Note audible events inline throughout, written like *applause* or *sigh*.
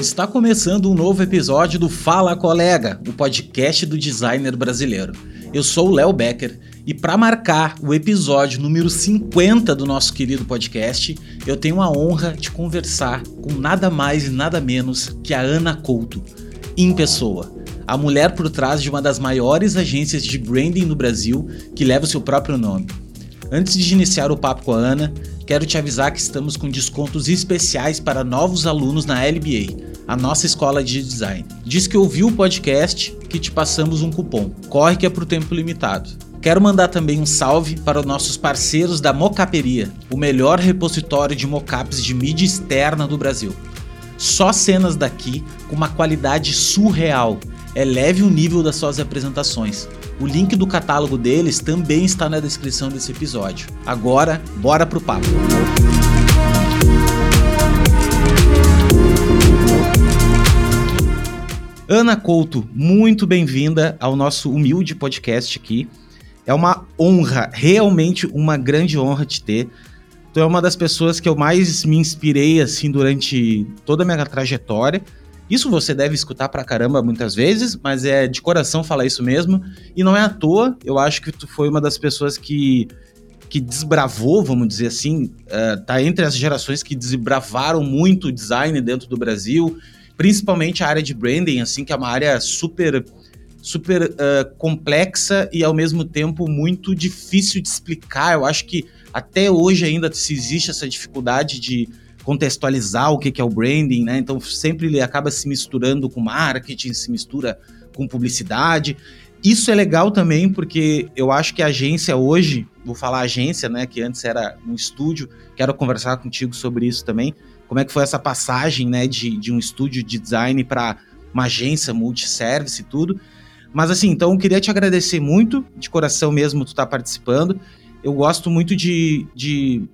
Está começando um novo episódio do Fala Colega, o podcast do designer brasileiro. Eu sou o Léo Becker e para marcar o episódio número 50 do nosso querido podcast, eu tenho a honra de conversar com nada mais e nada menos que a Ana Couto, em pessoa. A mulher por trás de uma das maiores agências de branding no Brasil, que leva o seu próprio nome. Antes de iniciar o papo com a Ana, quero te avisar que estamos com descontos especiais para novos alunos na LBA, a nossa escola de design. Diz que ouviu o podcast que te passamos um cupom. Corre que é por tempo limitado. Quero mandar também um salve para os nossos parceiros da Mocaperia, o melhor repositório de mocaps de mídia externa do Brasil. Só cenas daqui com uma qualidade surreal. Eleve o nível das suas apresentações. O link do catálogo deles também está na descrição desse episódio. Agora, bora pro papo. Ana Couto, muito bem-vinda ao nosso humilde podcast aqui. É uma honra, realmente uma grande honra te ter. Tu é uma das pessoas que eu mais me inspirei assim durante toda a minha trajetória isso você deve escutar pra caramba muitas vezes, mas é de coração falar isso mesmo. E não é à toa, eu acho que tu foi uma das pessoas que, que desbravou, vamos dizer assim, uh, tá entre as gerações que desbravaram muito o design dentro do Brasil, principalmente a área de branding, assim, que é uma área super super uh, complexa e ao mesmo tempo muito difícil de explicar. Eu acho que até hoje ainda se existe essa dificuldade de contextualizar o que é o branding, né? Então sempre ele acaba se misturando com marketing, se mistura com publicidade. Isso é legal também porque eu acho que a agência hoje, vou falar agência, né, que antes era um estúdio, quero conversar contigo sobre isso também. Como é que foi essa passagem, né, de, de um estúdio de design para uma agência multiservice e tudo. Mas assim, então eu queria te agradecer muito, de coração mesmo, tu tá participando. Eu gosto muito de, de,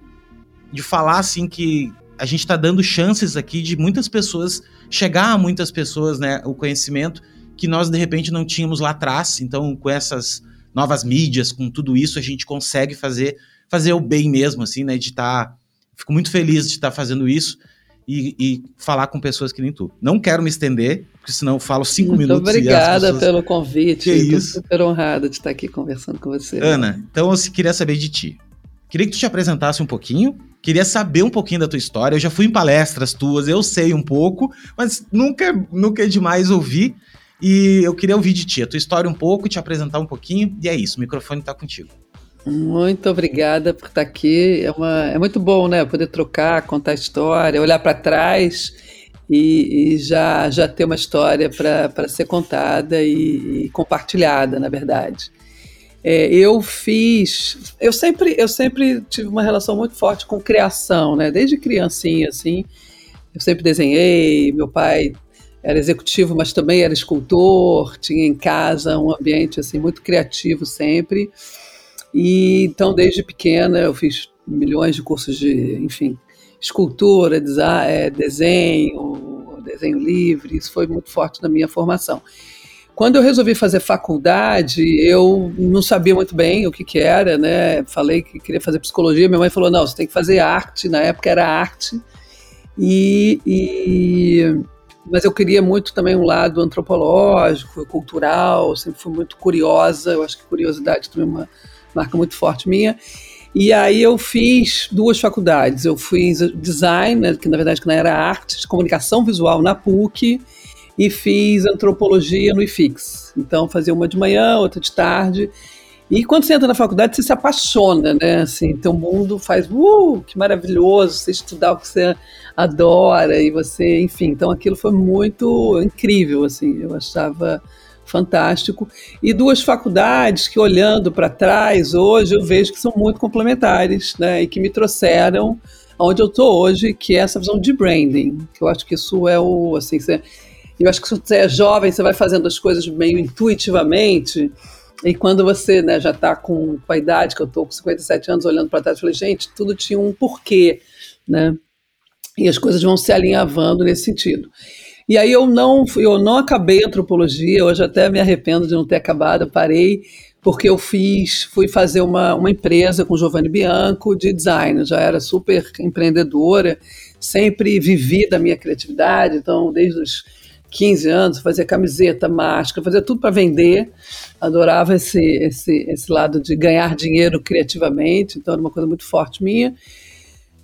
de falar assim que a gente está dando chances aqui de muitas pessoas chegar a muitas pessoas, né, o conhecimento que nós de repente não tínhamos lá atrás. Então, com essas novas mídias, com tudo isso, a gente consegue fazer fazer o bem mesmo, assim, né, de estar. Tá, fico muito feliz de estar tá fazendo isso. E, e, falar com pessoas que nem tu. Não quero me estender, porque senão eu falo cinco Muito minutos. Obrigada pessoas... pelo convite. Que Estou isso. super honrada de estar aqui conversando com você. Ana, então eu queria saber de ti. Queria que tu te apresentasse um pouquinho, Queria saber um pouquinho da tua história. Eu já fui em palestras tuas, eu sei um pouco, mas nunca, nunca é demais ouvir. E eu queria ouvir de ti, a tua história um pouco, te apresentar um pouquinho. E é isso, o microfone está contigo. Muito obrigada por estar aqui. É, uma, é muito bom, né? Poder trocar, contar história, olhar para trás e, e, já, já ter uma história para ser contada e, e compartilhada, na verdade. É, eu fiz, eu sempre, eu sempre tive uma relação muito forte com criação, né? Desde criancinha, assim, eu sempre desenhei. Meu pai era executivo, mas também era escultor. Tinha em casa um ambiente assim muito criativo sempre. E então, desde pequena, eu fiz milhões de cursos de, enfim, escultura, é, desenho, desenho livre. Isso foi muito forte na minha formação. Quando eu resolvi fazer faculdade, eu não sabia muito bem o que, que era, né? Falei que queria fazer psicologia, minha mãe falou: não, você tem que fazer arte, na época era arte. E, e, mas eu queria muito também um lado antropológico, cultural, sempre fui muito curiosa, eu acho que curiosidade também é uma marca muito forte minha. E aí eu fiz duas faculdades, eu fiz design, né, que na verdade não era arte, comunicação visual na PUC, e fiz antropologia no IFIX. Então fazia uma de manhã, outra de tarde. E quando você entra na faculdade, você se apaixona, né? Assim, teu mundo faz, uh, que maravilhoso, você estudar o que você adora e você, enfim. Então aquilo foi muito incrível, assim, eu achava fantástico. E duas faculdades que, olhando para trás, hoje eu vejo que são muito complementares, né? E que me trouxeram onde eu estou hoje, que é essa visão de branding. Que eu acho que isso é o, assim, você eu acho que se você é jovem, você vai fazendo as coisas meio intuitivamente. E quando você né, já está com, a idade, que eu estou com 57 anos, olhando para trás, eu falei, gente, tudo tinha um porquê, né? E as coisas vão se alinhavando nesse sentido. E aí eu não, eu não acabei antropologia, hoje até me arrependo de não ter acabado, parei, porque eu fiz, fui fazer uma, uma empresa com Giovanni Bianco de design, eu já era super empreendedora, sempre vivi da minha criatividade, então desde os 15 anos, fazia camiseta, máscara, fazia tudo para vender. Adorava esse, esse, esse lado de ganhar dinheiro criativamente, então era uma coisa muito forte minha.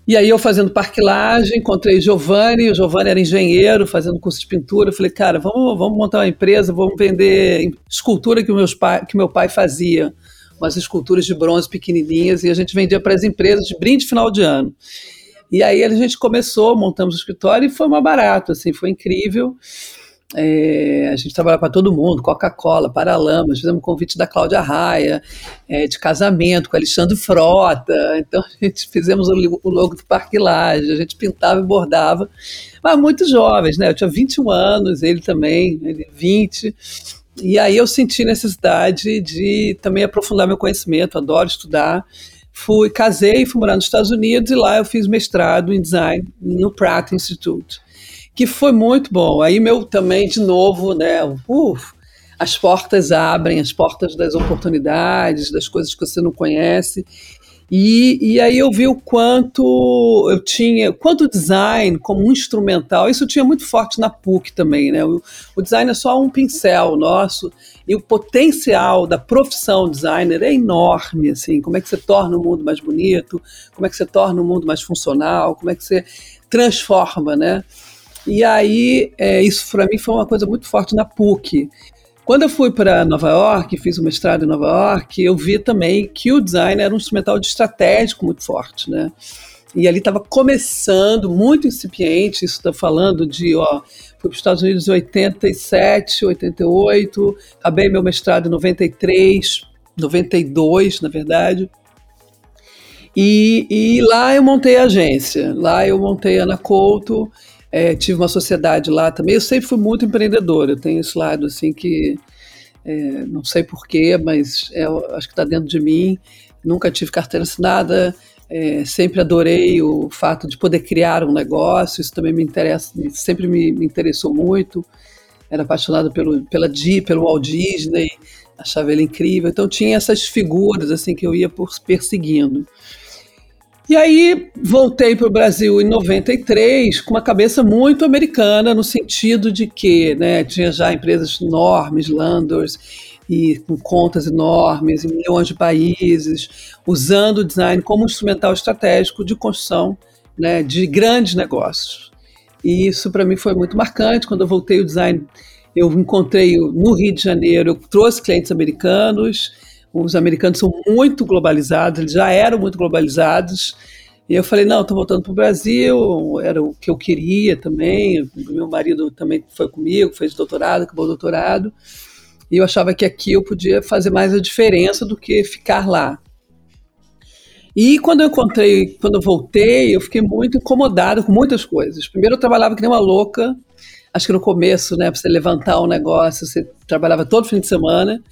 E aí eu fazendo parquilagem, encontrei Giovanni, o Giovanni era engenheiro, fazendo curso de pintura. Eu falei, cara, vamos, vamos montar uma empresa, vamos vender escultura que, meus pai, que meu pai fazia, umas esculturas de bronze pequenininhas, e a gente vendia para as empresas de brinde final de ano. E aí a gente começou, montamos o escritório e foi uma barato, assim, foi incrível. É, a gente trabalha para todo mundo, Coca-Cola, Paralamas, fizemos convite da Cláudia Raia, é, de casamento com Alexandre Frota, então *laughs* a gente fizemos o, o logo do Parque Laje, a gente pintava e bordava, mas muito jovens, né? Eu tinha 21 anos, ele também, ele 20, e aí eu senti necessidade de também aprofundar meu conhecimento, adoro estudar, fui, casei, fui morar nos Estados Unidos e lá eu fiz mestrado em design no Pratt Institute que foi muito bom. Aí meu também, de novo, né? Uf, as portas abrem, as portas das oportunidades, das coisas que você não conhece. E, e aí eu vi o quanto eu tinha, quanto design como um instrumental, isso eu tinha muito forte na PUC também, né? O, o design é só um pincel nosso e o potencial da profissão designer é enorme, assim, como é que você torna o mundo mais bonito, como é que você torna o mundo mais funcional, como é que você transforma, né? E aí, é, isso para mim foi uma coisa muito forte na PUC. Quando eu fui para Nova York, fiz o mestrado em Nova York, eu vi também que o design era um instrumental de estratégico muito forte, né? E ali estava começando, muito incipiente, isso está falando de, ó, fui para os Estados Unidos em 87, 88, acabei meu mestrado em 93, 92, na verdade. E, e lá eu montei a agência, lá eu montei a Ana Couto, é, tive uma sociedade lá também. Eu sempre fui muito empreendedora. Eu tenho esse lado assim que é, não sei porquê, mas é, acho que está dentro de mim. Nunca tive carteira assinada. É, sempre adorei o fato de poder criar um negócio. Isso também me interessa, sempre me, me interessou muito. Era apaixonada pelo, pela Di, pelo Walt Disney. Achava ele incrível. Então tinha essas figuras assim que eu ia por, perseguindo. E aí voltei para o Brasil em 93 com uma cabeça muito americana, no sentido de que né, tinha já empresas enormes, Landers, e com contas enormes em milhões de países, usando o design como instrumental estratégico de construção né, de grandes negócios. E isso para mim foi muito marcante. Quando eu voltei o design, eu encontrei no Rio de Janeiro, eu trouxe clientes americanos, os americanos são muito globalizados, eles já eram muito globalizados. E eu falei, não, estou voltando para o Brasil, era o que eu queria também. Meu marido também foi comigo, fez doutorado, acabou o doutorado. E eu achava que aqui eu podia fazer mais a diferença do que ficar lá. E quando eu encontrei, quando eu voltei, eu fiquei muito incomodado com muitas coisas. Primeiro, eu trabalhava que nem uma louca. Acho que no começo, né, para você levantar um negócio, você trabalhava todo fim de semana.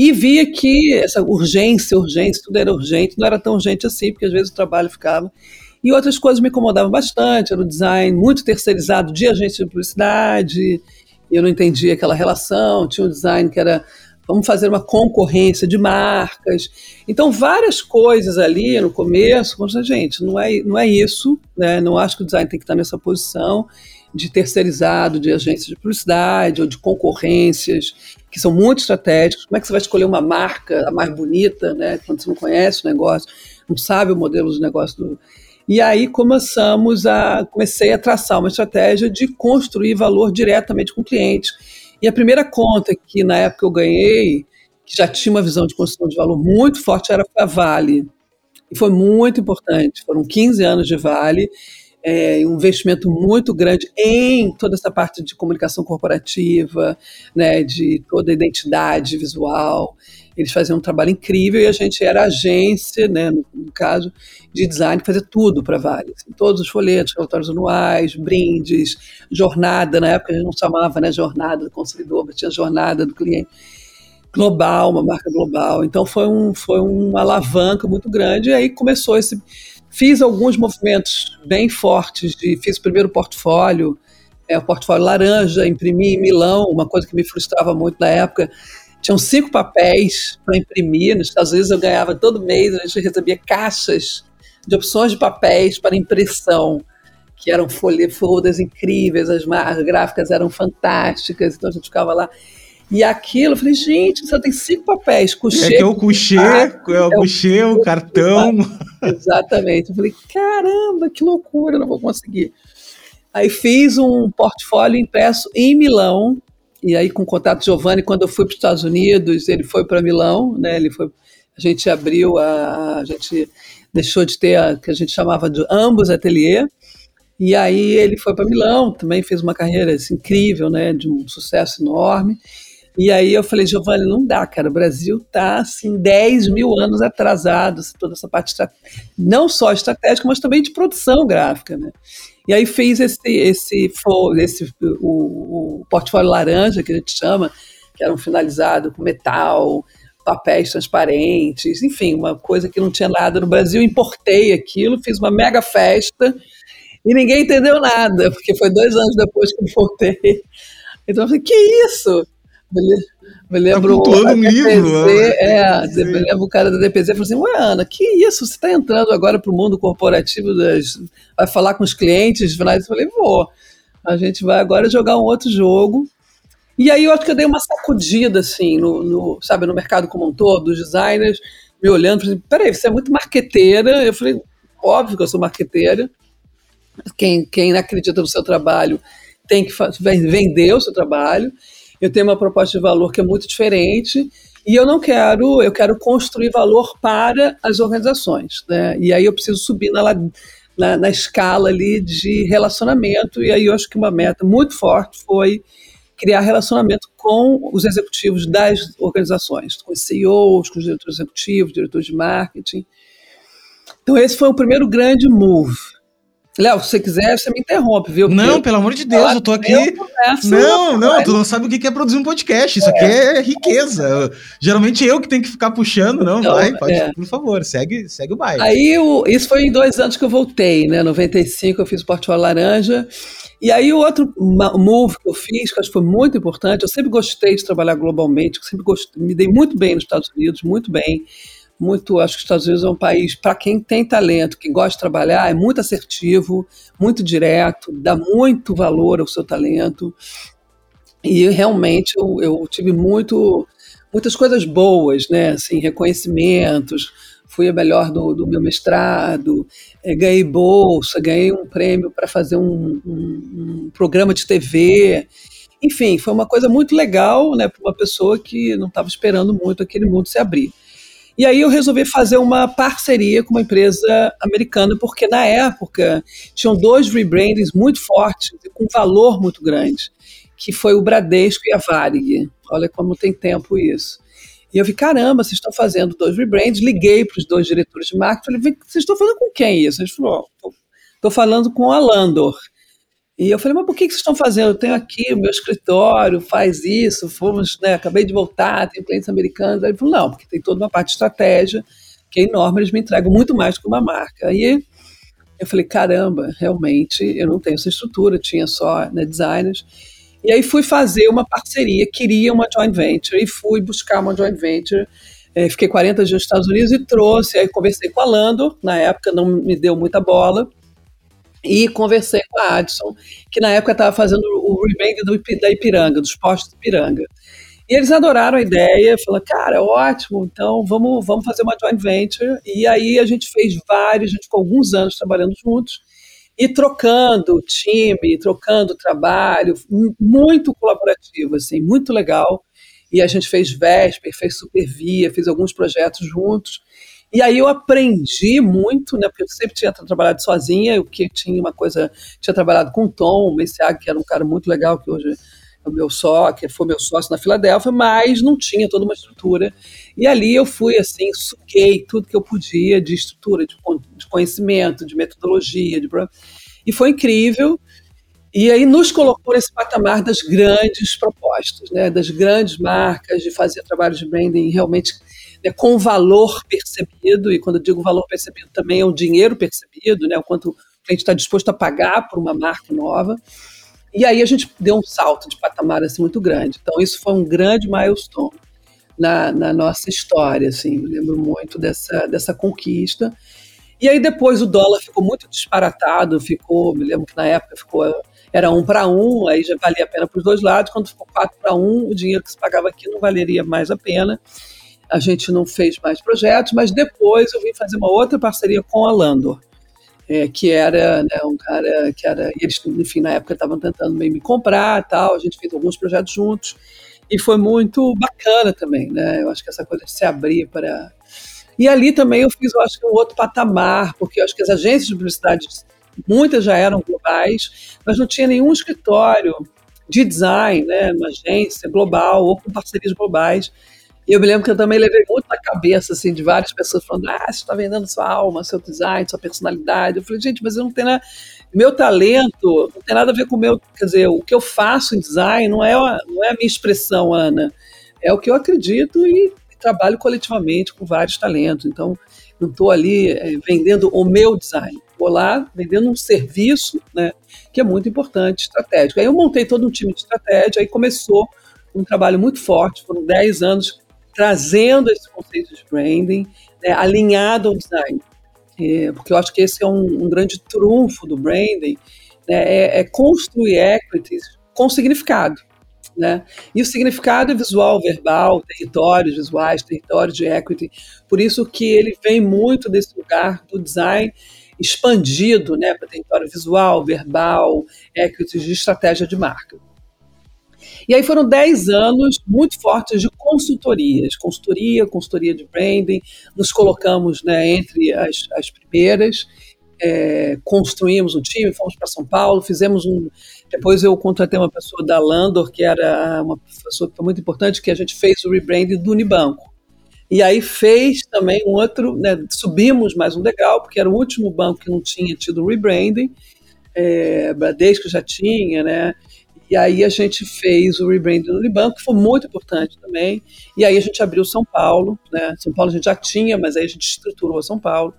E via que essa urgência, urgência, tudo era urgente, não era tão urgente assim, porque às vezes o trabalho ficava. E outras coisas me incomodavam bastante, era o design muito terceirizado de agência de publicidade, eu não entendia aquela relação, tinha um design que era vamos fazer uma concorrência de marcas. Então, várias coisas ali no começo, como gente, não é, não é isso, né? não acho que o design tem que estar nessa posição de terceirizado, de agências de publicidade ou de concorrências que são muito estratégicos. Como é que você vai escolher uma marca a mais bonita, né? Quando você não conhece o negócio, não sabe o modelo de negócio do. E aí começamos a comecei a traçar uma estratégia de construir valor diretamente com o cliente. E a primeira conta que na época eu ganhei, que já tinha uma visão de construção de valor muito forte, era a Vale. E foi muito importante. Foram 15 anos de Vale é, um investimento muito grande em toda essa parte de comunicação corporativa, né, de toda a identidade visual. Eles faziam um trabalho incrível e a gente era agência, né, no, no caso, de design, fazia tudo para Vale. Assim, todos os folhetos, relatórios anuais, brindes, jornada, na época a gente não chamava né, jornada do consumidor, mas tinha jornada do cliente global, uma marca global. Então foi, um, foi uma alavanca muito grande e aí começou esse Fiz alguns movimentos bem fortes, de, fiz o primeiro portfólio, é, o portfólio laranja, imprimi em Milão, uma coisa que me frustrava muito na época. tinham cinco papéis para imprimir. Nos Estados Unidos eu ganhava todo mês, a gente recebia caixas de opções de papéis para impressão, que eram folhas incríveis, as, as gráficas eram fantásticas, então a gente ficava lá. E aquilo, eu falei, gente, só tem cinco papéis. Couchê, é que é o couchê, é o é couchê, o cartão. *laughs* Exatamente. Eu falei, caramba, que loucura, não vou conseguir. Aí fiz um portfólio impresso em Milão, e aí com contato Giovanni, quando eu fui para os Estados Unidos, ele foi para Milão, né? Ele foi, a gente abriu a, a gente deixou de ter a que a gente chamava de ambos ateliê, e aí ele foi para Milão, também fez uma carreira assim, incrível, né? De um sucesso enorme. E aí eu falei, Giovanni, não dá, cara, o Brasil está assim 10 mil anos atrasado, toda essa parte não só estratégica, mas também de produção gráfica, né? E aí fez esse, esse, esse o, o portfólio laranja, que a gente chama, que era um finalizado com metal, papéis transparentes, enfim, uma coisa que não tinha nada no Brasil. Importei aquilo, fiz uma mega festa e ninguém entendeu nada, porque foi dois anos depois que importei. Então eu falei, que isso? Me lembro tá um livro. Né? É, me lembro o cara da DPZ falou assim: Ué, Ana, que isso? Você está entrando agora para o mundo corporativo, das, vai falar com os clientes? Eu falei: Vou. A gente vai agora jogar um outro jogo. E aí eu acho que eu dei uma sacudida, assim, no, no sabe, no mercado como um todo, os designers me olhando, falando, peraí, você é muito marqueteira. Eu falei, óbvio que eu sou marqueteira. Quem, quem acredita no seu trabalho tem que vender o seu trabalho eu tenho uma proposta de valor que é muito diferente e eu não quero, eu quero construir valor para as organizações, né? E aí eu preciso subir na, na, na escala ali de relacionamento e aí eu acho que uma meta muito forte foi criar relacionamento com os executivos das organizações, com os CEOs, com os diretores executivos, diretores de marketing. Então esse foi o primeiro grande move Léo, se você quiser, você me interrompe, viu? Porque não, pelo amor de Deus, eu tô aqui. Eu não, não, tu não sabe o que é produzir um podcast. Isso é. aqui é riqueza. Geralmente eu que tenho que ficar puxando, não, então, vai, pode, é. por favor, segue, segue o baile. Aí, o, isso foi em dois anos que eu voltei, né? 95 eu fiz o Portfólio Laranja. E aí o outro move que eu fiz, que acho que foi muito importante, eu sempre gostei de trabalhar globalmente, eu sempre gostei, me dei muito bem nos Estados Unidos, muito bem muito, acho que os Estados Unidos é um país, para quem tem talento, que gosta de trabalhar, é muito assertivo, muito direto, dá muito valor ao seu talento. E realmente eu, eu tive muito, muitas coisas boas, né? Assim, reconhecimentos, fui a melhor do, do meu mestrado, é, ganhei bolsa, ganhei um prêmio para fazer um, um, um, programa de TV. Enfim, foi uma coisa muito legal né, para uma pessoa que não estava esperando muito aquele mundo se abrir. E aí eu resolvi fazer uma parceria com uma empresa americana, porque na época tinham dois rebrandings muito fortes com valor muito grande, que foi o Bradesco e a Varig. Olha como tem tempo isso. E eu vi, caramba, vocês estão fazendo dois rebrands. Liguei para os dois diretores de marketing, falei, vocês estão falando com quem isso? Eles falaram, estou falando com a Landor. E eu falei, mas por que, que vocês estão fazendo? Eu tenho aqui o meu escritório, faz isso, fomos, né, acabei de voltar, tenho clientes americanos. Aí ele falou, não, porque tem toda uma parte de estratégia que é enorme, eles me entregam muito mais que uma marca. Aí eu falei, caramba, realmente eu não tenho essa estrutura, tinha só né, designers. E aí fui fazer uma parceria, queria uma joint venture, e fui buscar uma joint venture. É, fiquei 40 dias nos Estados Unidos e trouxe, aí conversei com a Lando, na época não me deu muita bola, e conversei com a Adson, que na época estava fazendo o rebrand da Ipiranga, dos postos do Ipiranga. E eles adoraram a ideia, falaram, cara, ótimo, então vamos, vamos fazer uma joint venture. E aí a gente fez vários, a gente ficou alguns anos trabalhando juntos e trocando time, trocando trabalho, muito colaborativo, assim, muito legal. E a gente fez Vesper, fez Supervia, fez alguns projetos juntos. E aí eu aprendi muito, né? Porque eu sempre tinha trabalhado sozinha, o que tinha uma coisa, tinha trabalhado com o Tom, o Messiag, que era um cara muito legal, que hoje é o meu sócio, que foi meu sócio na Filadélfia, mas não tinha toda uma estrutura. E ali eu fui assim, suquei tudo que eu podia de estrutura, de, de conhecimento, de metodologia, de e foi incrível. E aí nos colocou nesse patamar das grandes propostas, né, das grandes marcas, de fazer trabalho de branding realmente né, com valor percebido, e quando eu digo valor percebido também é o dinheiro percebido, né, o quanto o cliente está disposto a pagar por uma marca nova. E aí a gente deu um salto de patamar assim, muito grande. Então isso foi um grande milestone. na, na nossa história, assim, me lembro muito dessa, dessa conquista. E aí depois o dólar ficou muito disparatado, ficou, me lembro que na época ficou era um para um, aí já valia a pena para os dois lados. Quando ficou quatro para um, o dinheiro que se pagava aqui não valeria mais a pena. A gente não fez mais projetos, mas depois eu vim fazer uma outra parceria com a Landor, é, que era né, um cara que era. Eles, enfim, na época estavam tentando meio me comprar tal. A gente fez alguns projetos juntos e foi muito bacana também, né? Eu acho que essa coisa de se abrir para. E ali também eu fiz, eu acho que um outro patamar, porque eu acho que as agências de publicidade muitas já eram globais, mas não tinha nenhum escritório de design, né, uma agência global ou com parcerias globais. E eu me lembro que eu também levei muito na cabeça, assim, de várias pessoas falando, ah, você está vendendo sua alma, seu design, sua personalidade. Eu falei, gente, mas eu não tenho nada... Meu talento não tem nada a ver com o meu... Quer dizer, o que eu faço em design não é, não é a minha expressão, Ana. É o que eu acredito e trabalho coletivamente com vários talentos. Então, não estou ali é, vendendo o meu design vou lá vendendo um serviço, né, que é muito importante, estratégico. Aí eu montei todo um time de estratégia, aí começou um trabalho muito forte, foram 10 anos trazendo esse conceito de branding, né, alinhado ao design. É, porque eu acho que esse é um, um grande trunfo do branding, né, é, é construir equities com significado. Né? E o significado é visual, verbal, territórios visuais, territórios de equity. Por isso que ele vem muito desse lugar do design expandido né, para território visual, verbal, equity de estratégia de marca. E aí foram 10 anos muito fortes de consultorias, consultoria, consultoria de branding, nos colocamos né, entre as, as primeiras, é, construímos um time, fomos para São Paulo, fizemos um. Depois eu contratei uma pessoa da Landor, que era uma pessoa muito importante, que a gente fez o rebranding do Unibanco. E aí fez também um outro, né, subimos mais um degrau, porque era o último banco que não tinha tido rebranding, é, Bradesco já tinha, né? E aí a gente fez o rebranding do Unibanco, que foi muito importante também. E aí a gente abriu São Paulo, né? São Paulo a gente já tinha, mas aí a gente estruturou São Paulo.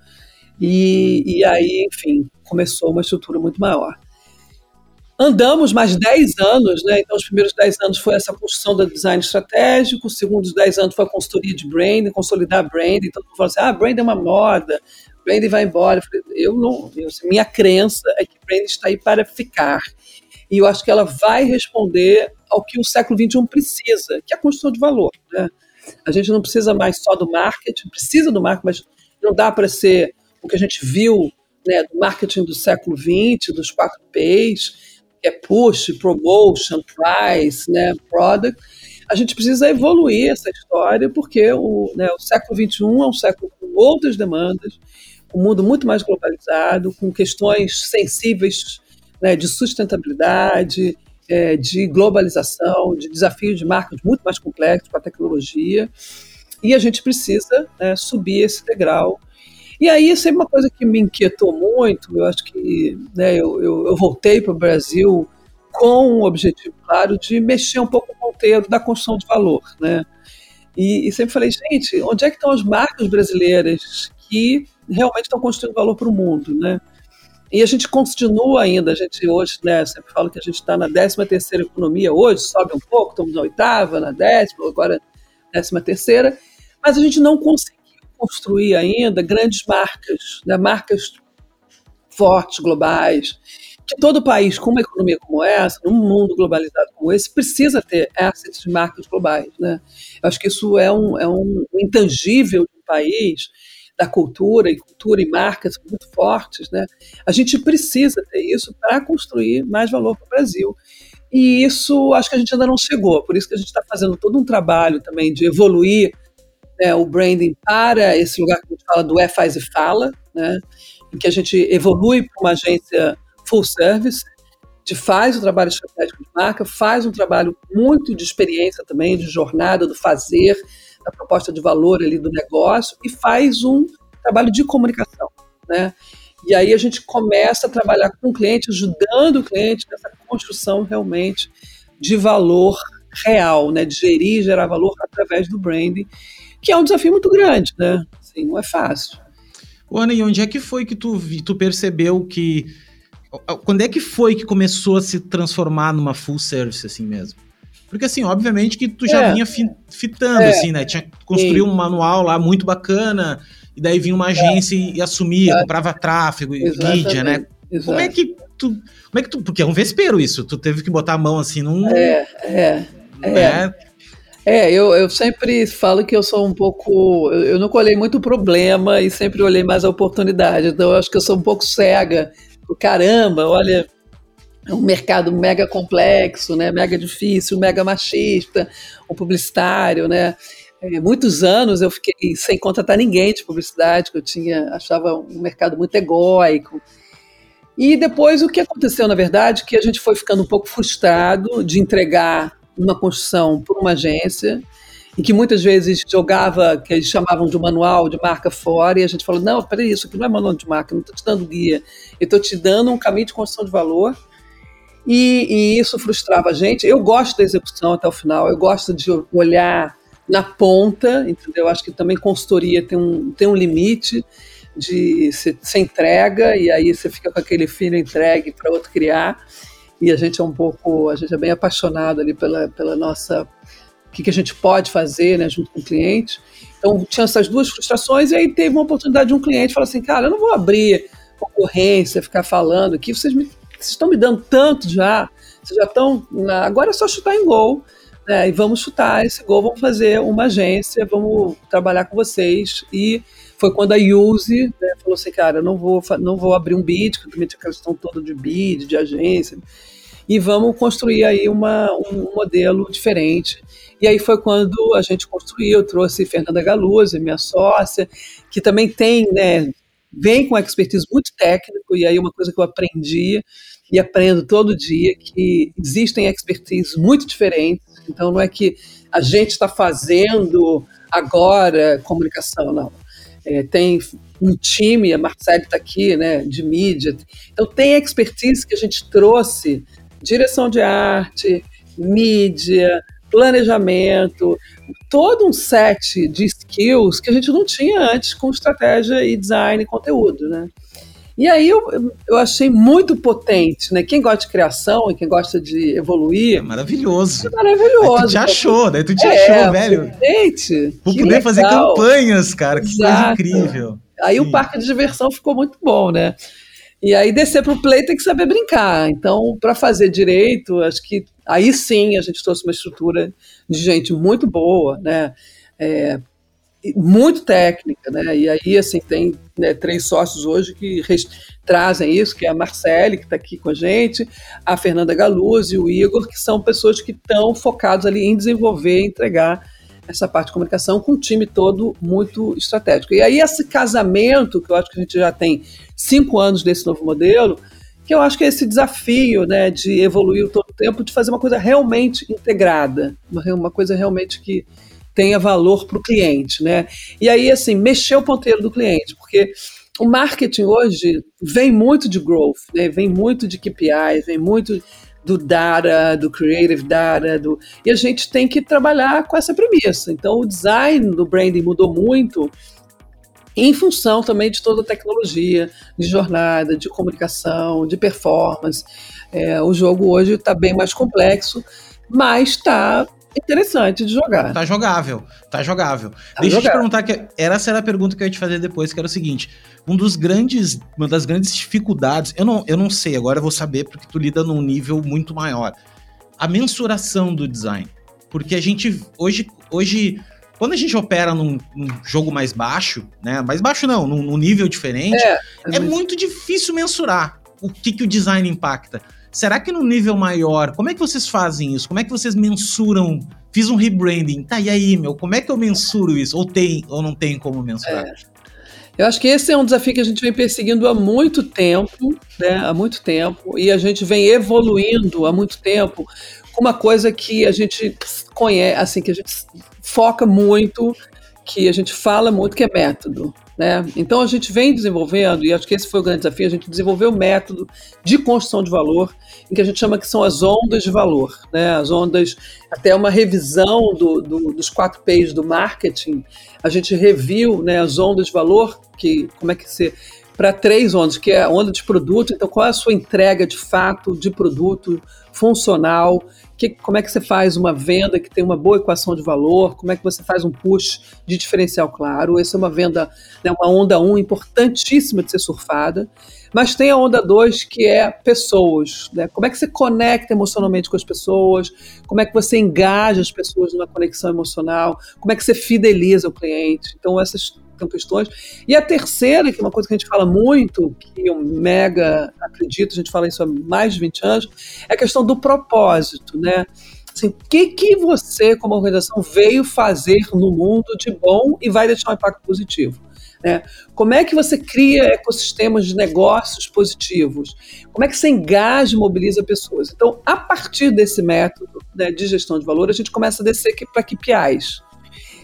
E, e aí, enfim, começou uma estrutura muito maior. Andamos mais 10 anos, né? Então, os primeiros 10 anos foi essa construção do design estratégico, os segundos 10 anos foi a consultoria de brand, consolidar brand. Então, fala assim: ah, brand é uma moda, brand vai embora. Eu, falei, eu não, eu, minha crença é que brand está aí para ficar. E eu acho que ela vai responder ao que o século XXI precisa, que é a construção de valor. Né? A gente não precisa mais só do marketing, precisa do marketing, mas não dá para ser o que a gente viu né, do marketing do século XX, dos quatro P's, que é push, promotion, price, né, product, a gente precisa evoluir essa história porque o, né, o século XXI é um século com outras demandas, um mundo muito mais globalizado, com questões sensíveis né, de sustentabilidade, é, de globalização, de desafios de marcas muito mais complexos com a tecnologia, e a gente precisa né, subir esse degrau e aí, sempre uma coisa que me inquietou muito, eu acho que né, eu, eu, eu voltei para o Brasil com o objetivo claro de mexer um pouco o ponteiro da construção de valor, né? E, e, sempre falei, gente, onde é que estão as marcas brasileiras que realmente estão construindo valor para o mundo, né? E a gente continua ainda, a gente hoje, né, sempre falo que a gente está na 13 terceira economia hoje, sobe um pouco, estamos na oitava, na décima, agora décima terceira, mas a gente não conseguiu construir ainda grandes marcas, né, marcas fortes, globais, que todo país com uma economia como essa, num mundo globalizado como esse, precisa ter assets de marcas globais. Né? Eu acho que isso é um, é um intangível de um país, da cultura, e cultura e marcas muito fortes. Né? A gente precisa ter isso para construir mais valor para o Brasil. E isso acho que a gente ainda não chegou, por isso que a gente está fazendo todo um trabalho também de evoluir né, o branding para esse lugar que a gente fala do é, faz e fala, né, em que a gente evolui para uma agência full service, de faz o trabalho estratégico de marca, faz um trabalho muito de experiência também, de jornada, do fazer, da proposta de valor ali do negócio, e faz um trabalho de comunicação, né? E aí a gente começa a trabalhar com o cliente, ajudando o cliente nessa construção realmente de valor real, né? De gerir e gerar valor através do branding que é um desafio muito grande, né? Assim, não é fácil. Ana, e onde é que foi que tu, tu percebeu que. Quando é que foi que começou a se transformar numa full service assim mesmo? Porque, assim, obviamente que tu já é. vinha fitando, é. assim, né? Tinha construído um manual lá muito bacana, e daí vinha uma agência e, e assumia, é. comprava tráfego e mídia, né? Exato. Como é que tu. Como é que tu. Porque é um vespeiro isso, tu teve que botar a mão assim num. É, é. É. Né? É, eu, eu sempre falo que eu sou um pouco. Eu, eu nunca olhei muito o problema e sempre olhei mais a oportunidade. Então, eu acho que eu sou um pouco cega. Caramba, olha, é um mercado mega complexo, né? mega difícil, mega machista, o publicitário, né? É, muitos anos eu fiquei sem contratar ninguém de publicidade, que eu tinha achava um mercado muito egóico. E depois o que aconteceu, na verdade, que a gente foi ficando um pouco frustrado de entregar uma construção por uma agência, em que muitas vezes jogava, que eles chamavam de manual de marca fora, e a gente falou, não, peraí, isso aqui não é manual de marca, não estou te dando guia, eu estou te dando um caminho de construção de valor, e, e, isso frustrava a gente. Eu gosto da execução até o final, eu gosto de olhar na ponta, entendeu? Acho que também consultoria tem um, tem um limite de você, entrega e aí você fica com aquele filho entregue para outro criar. E a gente é um pouco, a gente é bem apaixonado ali pela, pela nossa, o que, que a gente pode fazer, né, junto com o cliente. Então tinha essas duas frustrações e aí teve uma oportunidade de um cliente falar assim, cara, eu não vou abrir concorrência, ficar falando aqui, vocês me vocês estão me dando tanto já, vocês já estão. Agora é só chutar em gol. Né, e vamos chutar esse gol, vamos fazer uma agência, vamos trabalhar com vocês. E foi quando a Use né, falou assim, cara, não vou, não vou abrir um bid, que também tinha a questão toda de bid, de agência, e vamos construir aí uma, um modelo diferente. E aí foi quando a gente construiu, trouxe Fernanda Galuzzi, minha sócia, que também tem, né, vem com expertise muito técnico, e aí uma coisa que eu aprendi e aprendo todo dia que existem expertises muito diferentes. Então, não é que a gente está fazendo agora comunicação, não. É, tem um time, a Marcele está aqui, né, de mídia. Então, tem expertise que a gente trouxe, direção de arte, mídia, planejamento, todo um set de skills que a gente não tinha antes com estratégia e design e conteúdo, né? E aí eu, eu achei muito potente, né? Quem gosta de criação e quem gosta de evoluir. É maravilhoso. É maravilhoso. Aí tu te achou, né? Tu te é, achou, velho. Gente. Vou poder legal. fazer campanhas, cara. Que Exato. coisa incrível. Aí Sim. o parque de diversão ficou muito bom, né? E aí descer para o play tem que saber brincar. Então, para fazer direito, acho que aí sim a gente trouxe uma estrutura de gente muito boa, né? É, muito técnica, né? E aí, assim, tem né, três sócios hoje que trazem isso, que é a Marcele, que está aqui com a gente, a Fernanda Galuzzi e o Igor, que são pessoas que estão focados ali em desenvolver entregar essa parte de comunicação com um time todo muito estratégico. E aí, esse casamento, que eu acho que a gente já tem cinco anos desse novo modelo, que eu acho que é esse desafio né, de evoluir todo o tempo, de fazer uma coisa realmente integrada, uma, coisa realmente que tenha valor para o cliente, né? E aí, assim, mexer o ponteiro do cliente, porque o marketing hoje vem muito de growth, né? vem muito de KPIs, vem muito do data, do creative data, do... e a gente tem que trabalhar com essa premissa. Então, o design do branding mudou muito em função também de toda a tecnologia, de jornada, de comunicação, de performance. É, o jogo hoje está bem mais complexo, mas está interessante de jogar. Tá jogável, tá jogável. Tá Deixa jogável. eu te perguntar, que era essa era a pergunta que eu ia te fazer depois, que era o seguinte, um dos grandes, uma das grandes dificuldades, eu não, eu não sei, agora eu vou saber porque tu lida num nível muito maior, a mensuração do design. Porque a gente, hoje, hoje quando a gente opera num, num, jogo mais baixo, né? Mais baixo não, num, num nível diferente, é, é muito difícil mensurar o que, que o design impacta. Será que no nível maior, como é que vocês fazem isso? Como é que vocês mensuram? Fiz um rebranding, tá, e aí, meu, como é que eu mensuro isso? Ou tem, ou não tem como mensurar? É. Eu acho que esse é um desafio que a gente vem perseguindo há muito tempo, né? Há muito tempo, e a gente vem evoluindo há muito tempo uma coisa que a gente conhece, assim, que a gente foca muito, que a gente fala muito, que é método. Né? Então a gente vem desenvolvendo, e acho que esse foi o grande desafio, a gente desenvolveu o método de construção de valor, em que a gente chama que são as ondas de valor. Né? As ondas, até uma revisão do, do, dos quatro P's do marketing, a gente reviu né, as ondas de valor, que como é que você para três ondas, que é a onda de produto. Então, qual é a sua entrega de fato de produto funcional? Que, como é que você faz uma venda que tem uma boa equação de valor? Como é que você faz um push de diferencial claro? Essa é uma venda, né, uma onda 1 um, importantíssima de ser surfada. Mas tem a onda 2, que é pessoas. Né? Como é que você conecta emocionalmente com as pessoas? Como é que você engaja as pessoas numa conexão emocional? Como é que você fideliza o cliente? Então, essas questões. E a terceira, que é uma coisa que a gente fala muito, que eu mega acredito, a gente fala isso há mais de 20 anos, é a questão do propósito, né? Assim, o que, que você, como organização, veio fazer no mundo de bom e vai deixar um impacto positivo? Né? Como é que você cria ecossistemas de negócios positivos? Como é que você engaja e mobiliza pessoas? Então, a partir desse método né, de gestão de valor, a gente começa a descer para KPIs.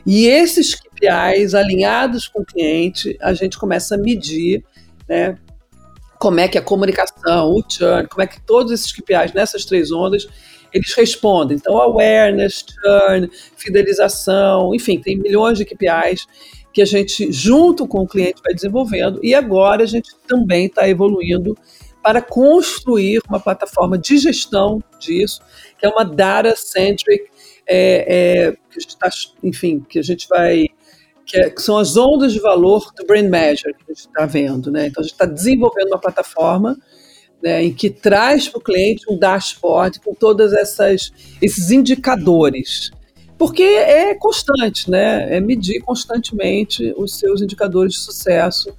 E esses KPIs alinhados com o cliente, a gente começa a medir né, como é que a comunicação, o churn, como é que todos esses KPIs nessas três ondas eles respondem. Então, awareness, churn, fidelização, enfim, tem milhões de KPIs que a gente, junto com o cliente, vai desenvolvendo. E agora a gente também está evoluindo para construir uma plataforma de gestão disso, que é uma data-centric, é, é, que a gente tá, enfim, que a gente vai que, é, que, são as ondas de valor do Brain Measure que a gente está vendo. Né? Então, a gente está desenvolvendo uma plataforma né, em que traz para o cliente um dashboard com todos esses indicadores porque é constante, né? É medir constantemente os seus indicadores de sucesso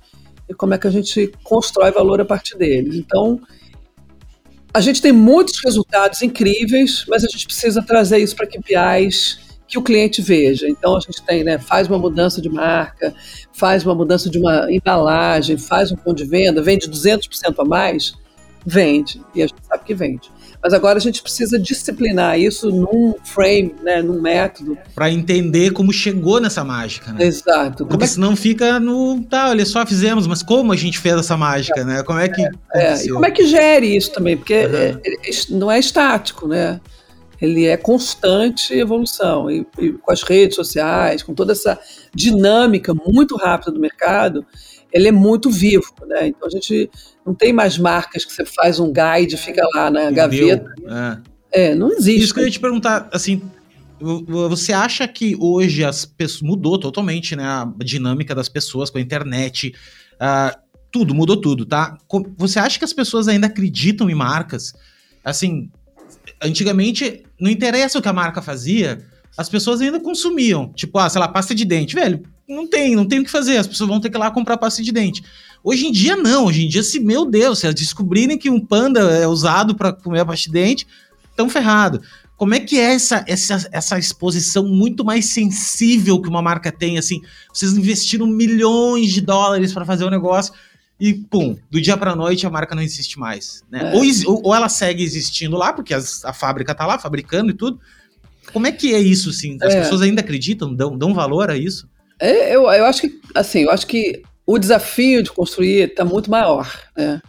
e como é que a gente constrói valor a partir deles. Então, a gente tem muitos resultados incríveis, mas a gente precisa trazer isso para KPIs que o cliente veja. Então a gente tem, né, faz uma mudança de marca, faz uma mudança de uma embalagem, faz um ponto de venda, vende 200% a mais, vende, e a gente sabe que vende. Mas agora a gente precisa disciplinar isso num frame, né, num método. Para entender como chegou nessa mágica, né? Exato. Porque é senão fica no. Tá, olha só, fizemos, mas como a gente fez essa mágica, é, né? Como é que. É, é, e como é que gere isso também? Porque uhum. não é estático, né? Ele é constante evolução. E, e com as redes sociais, com toda essa dinâmica muito rápida do mercado, ele é muito vivo, né? Então a gente não tem mais marcas que você faz um guide e fica lá na gaveta. É. é. não existe. Isso que eu ia te perguntar, assim, você acha que hoje as pessoas mudou totalmente, né, a dinâmica das pessoas com a internet, uh, tudo mudou tudo, tá? Você acha que as pessoas ainda acreditam em marcas? Assim, antigamente não interessa o que a marca fazia, as pessoas ainda consumiam. Tipo, ah, sei lá, pasta de dente. Velho, não tem, não tem o que fazer. As pessoas vão ter que ir lá comprar pasta de dente. Hoje em dia, não. Hoje em dia, se, meu Deus, se elas descobrirem que um panda é usado para comer a pasta de dente, estão ferrado. Como é que é essa, essa, essa exposição muito mais sensível que uma marca tem? Assim, vocês investiram milhões de dólares para fazer um negócio e, pum, do dia para noite a marca não existe mais. Né? É. Ou, ou, ela segue existindo lá, porque as, a fábrica tá lá fabricando e tudo, como é que é isso, assim? As é. pessoas ainda acreditam, dão, dão valor a isso? É, eu, eu acho que, assim, eu acho que o desafio de construir está muito maior, né?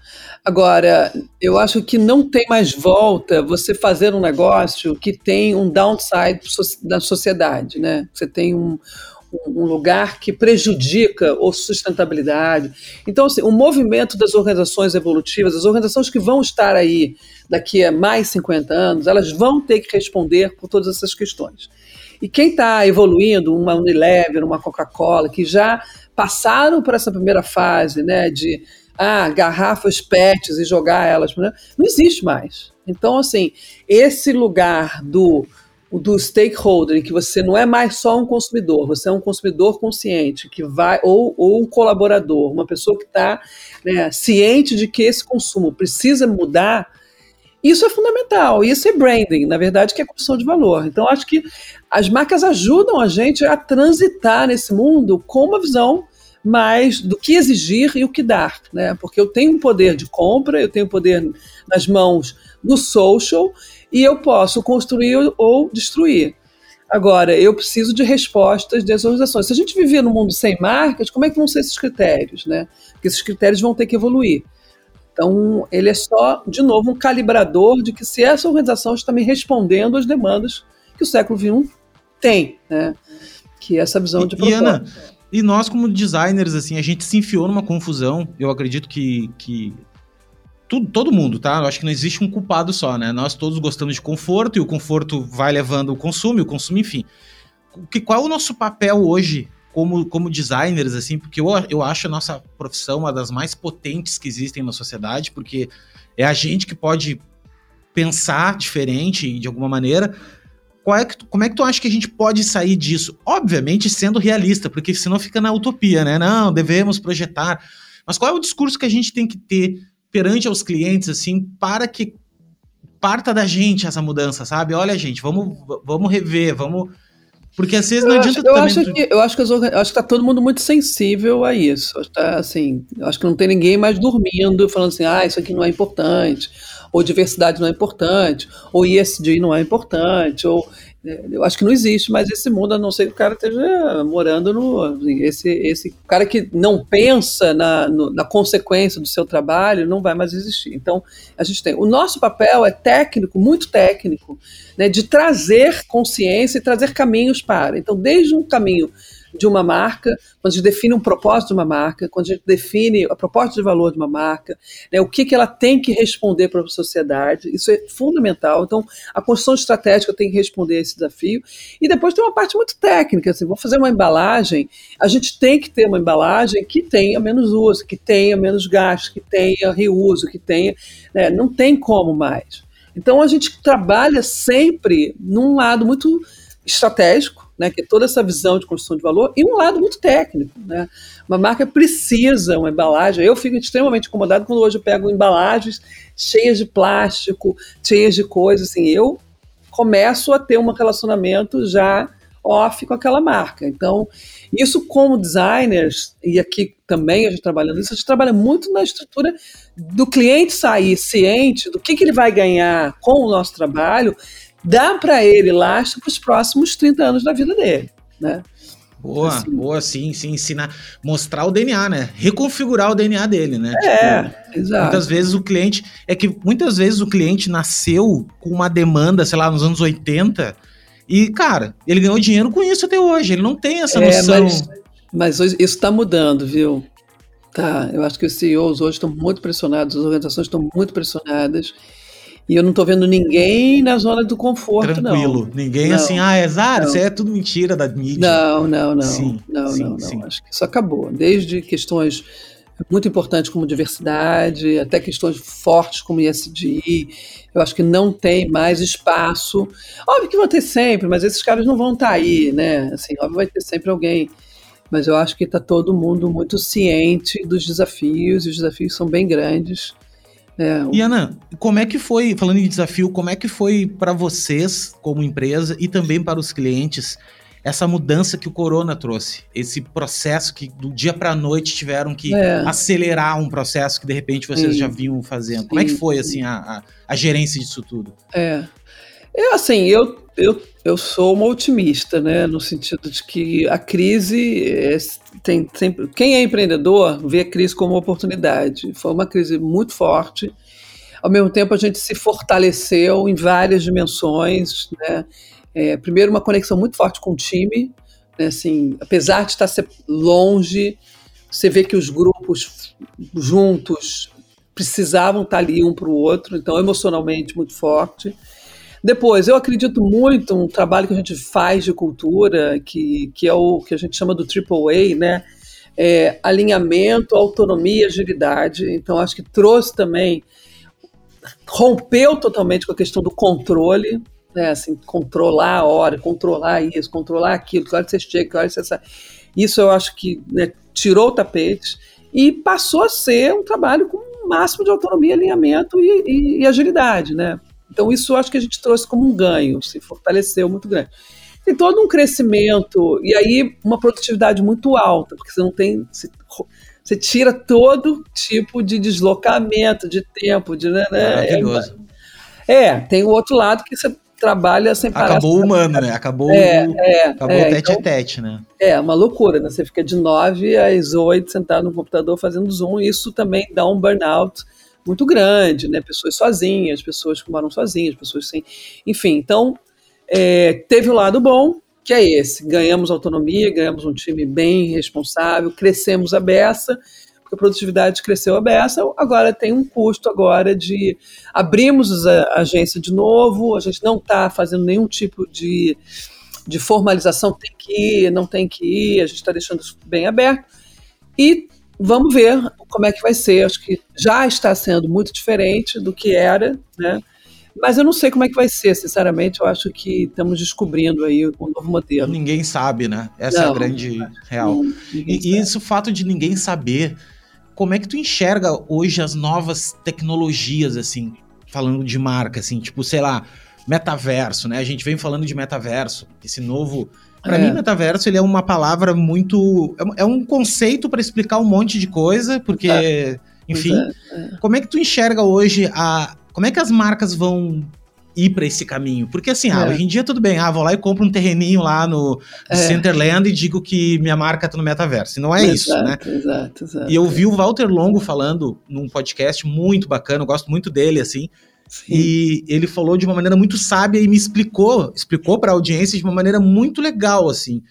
Agora, eu acho que não tem mais volta você fazer um negócio que tem um downside da sociedade, né? Você tem um, um lugar que prejudica a sustentabilidade. Então, assim, o movimento das organizações evolutivas, as organizações que vão estar aí daqui a mais 50 anos, elas vão ter que responder por todas essas questões. E quem está evoluindo, uma Unilever, uma Coca-Cola, que já passaram por essa primeira fase, né, de ah, garrafas PETs e jogar elas, né, não existe mais. Então, assim, esse lugar do do stakeholder, em que você não é mais só um consumidor, você é um consumidor consciente, que vai, ou, ou um colaborador, uma pessoa que está né, ciente de que esse consumo precisa mudar, isso é fundamental, isso é branding, na verdade, que é construção de valor. Então, acho que as marcas ajudam a gente a transitar nesse mundo com uma visão mais do que exigir e o que dar, né? Porque eu tenho um poder de compra, eu tenho poder nas mãos no social e eu posso construir ou destruir. Agora, eu preciso de respostas das organizações. Se a gente viver num mundo sem marcas, como é que vão ser esses critérios, né? Porque esses critérios vão ter que evoluir. Então, ele é só, de novo, um calibrador de que se essa organização está me respondendo às demandas que o século XXI tem, né? Que é essa visão de propósito. E Ana, E nós, como designers, assim, a gente se enfiou numa confusão. Eu acredito que, que tudo, todo mundo, tá? Eu acho que não existe um culpado só, né? Nós todos gostamos de conforto e o conforto vai levando o consumo, o consumo, enfim. Que, qual é o nosso papel hoje como, como designers, assim? Porque eu, eu acho a nossa profissão uma das mais potentes que existem na sociedade, porque é a gente que pode pensar diferente de alguma maneira. É que, como é que tu acha que a gente pode sair disso? Obviamente sendo realista, porque senão fica na utopia, né? Não, devemos projetar. Mas qual é o discurso que a gente tem que ter perante aos clientes, assim, para que parta da gente essa mudança, sabe? Olha, gente, vamos, vamos rever, vamos. Porque às vezes não eu adianta acho, eu Acho que, eu acho que, as, acho que tá todo mundo muito sensível a isso. Tá, assim, acho que não tem ninguém mais dormindo falando assim, ah, isso aqui não é importante, ou diversidade não é importante, ou ESG não é importante, ou é, eu acho que não existe mais esse mundo, a não ser que o cara esteja morando no. Assim, esse, esse cara que não pensa na, no, na consequência do seu trabalho não vai mais existir. Então, a gente tem. O nosso papel é técnico, muito técnico, né, de trazer consciência e trazer caminhos para. Então, desde um caminho de uma marca, quando a gente define um propósito de uma marca, quando a gente define a proposta de valor de uma marca, né, o que, que ela tem que responder para a sociedade, isso é fundamental. Então, a construção estratégica tem que responder a esse desafio. E depois tem uma parte muito técnica, assim, vou fazer uma embalagem, a gente tem que ter uma embalagem que tenha menos uso, que tenha menos gasto, que tenha reuso, que tenha. Né, não tem como mais. Então, a gente trabalha sempre num lado muito estratégico, né, que é toda essa visão de construção de valor, e um lado muito técnico. Né? Uma marca precisa uma embalagem. Eu fico extremamente incomodado quando hoje eu pego embalagens cheias de plástico, cheias de coisas. Assim, eu começo a ter um relacionamento já off com aquela marca. Então, isso como designers, e aqui também a gente trabalhando isso, a gente trabalha muito na estrutura do cliente sair ciente do que, que ele vai ganhar com o nosso trabalho, dá para ele lastro para os próximos 30 anos da vida dele, né? Boa, assim. boa, sim, sim, ensinar, mostrar o DNA, né? Reconfigurar o DNA dele, né? É, tipo, exato. Muitas vezes o cliente, é que muitas vezes o cliente nasceu com uma demanda, sei lá, nos anos 80, e, cara, ele ganhou dinheiro com isso até hoje, ele não tem essa é, noção. Mas, mas isso está mudando, viu? Tá, eu acho que os CEOs hoje estão muito pressionados, as organizações estão muito pressionadas, e eu não estou vendo ninguém na zona do conforto, Tranquilo. não. Ninguém não, assim, ah, é isso é tudo mentira da mídia. Não, não, não. Sim, não, sim, não, não. Acho que isso acabou. Desde questões muito importantes como diversidade, até questões fortes como ISDI, eu acho que não tem mais espaço. Óbvio que vão ter sempre, mas esses caras não vão estar tá aí, né? Assim, óbvio vai ter sempre alguém. Mas eu acho que está todo mundo muito ciente dos desafios, e os desafios são bem grandes. É, o... E Ana, como é que foi, falando em desafio, como é que foi para vocês como empresa e também para os clientes essa mudança que o corona trouxe, esse processo que do dia para a noite tiveram que é. acelerar um processo que de repente vocês sim. já vinham fazendo. Como sim, é que foi assim a, a, a, gerência disso tudo? É, é assim, eu, eu, eu sou uma otimista, né, no sentido de que a crise é, tem sempre. Quem é empreendedor vê a crise como uma oportunidade. Foi uma crise muito forte. Ao mesmo tempo, a gente se fortaleceu em várias dimensões. Né? É, primeiro, uma conexão muito forte com o time. Né? Assim, apesar de estar longe, você vê que os grupos juntos precisavam estar ali um para o outro, então emocionalmente muito forte. Depois, eu acredito muito um trabalho que a gente faz de cultura, que, que é o que a gente chama do AAA, né? É, alinhamento, autonomia, agilidade. Então, acho que trouxe também, rompeu totalmente com a questão do controle, né? Assim, controlar a hora, controlar isso, controlar aquilo, que hora você chega, que hora você sai. Isso eu acho que né, tirou o tapete e passou a ser um trabalho com o máximo de autonomia, alinhamento e, e, e agilidade, né? Então, isso eu acho que a gente trouxe como um ganho, se fortaleceu muito grande. Tem todo um crescimento, e aí uma produtividade muito alta, porque você não tem. Você, você tira todo tipo de deslocamento, de tempo, de. Né, né é, é, tem o outro lado que você trabalha sem parar. Acabou o humano, né? Acabou, é, é, acabou é, o tete então, a tete, né? É, uma loucura, né? Você fica de 9 às 8 sentado no computador fazendo Zoom, e isso também dá um burnout muito grande, né? Pessoas sozinhas, pessoas que moram sozinhas, pessoas sem. Enfim, então é, teve o um lado bom, que é esse: ganhamos autonomia, ganhamos um time bem responsável, crescemos a beça, porque a produtividade cresceu a beça, agora tem um custo agora de abrimos a agência de novo, a gente não está fazendo nenhum tipo de, de formalização, tem que ir, não tem que ir, a gente está deixando isso bem aberto. E vamos ver como é que vai ser. Acho que já está sendo muito diferente do que era, né? Mas eu não sei como é que vai ser, sinceramente. Eu acho que estamos descobrindo aí um novo modelo. Ninguém sabe, né? Essa não, é a grande real. Não, e, e isso, o fato de ninguém saber, como é que tu enxerga hoje as novas tecnologias, assim, falando de marca, assim, tipo, sei lá, metaverso, né? A gente vem falando de metaverso, esse novo. Para é. mim, metaverso ele é uma palavra muito. É um conceito para explicar um monte de coisa, porque, é. enfim. É, é. Como é que tu enxerga hoje a, como é que as marcas vão ir para esse caminho? Porque assim, ah, é. hoje em dia tudo bem, ah, vou lá e compro um terreninho lá no, é. Centerland e digo que minha marca tá no metaverso. E não é exato, isso, né? Exato, exato. E eu vi o Walter Longo falando num podcast muito bacana, eu gosto muito dele, assim. Sim. E ele falou de uma maneira muito sábia e me explicou, explicou para a audiência de uma maneira muito legal, assim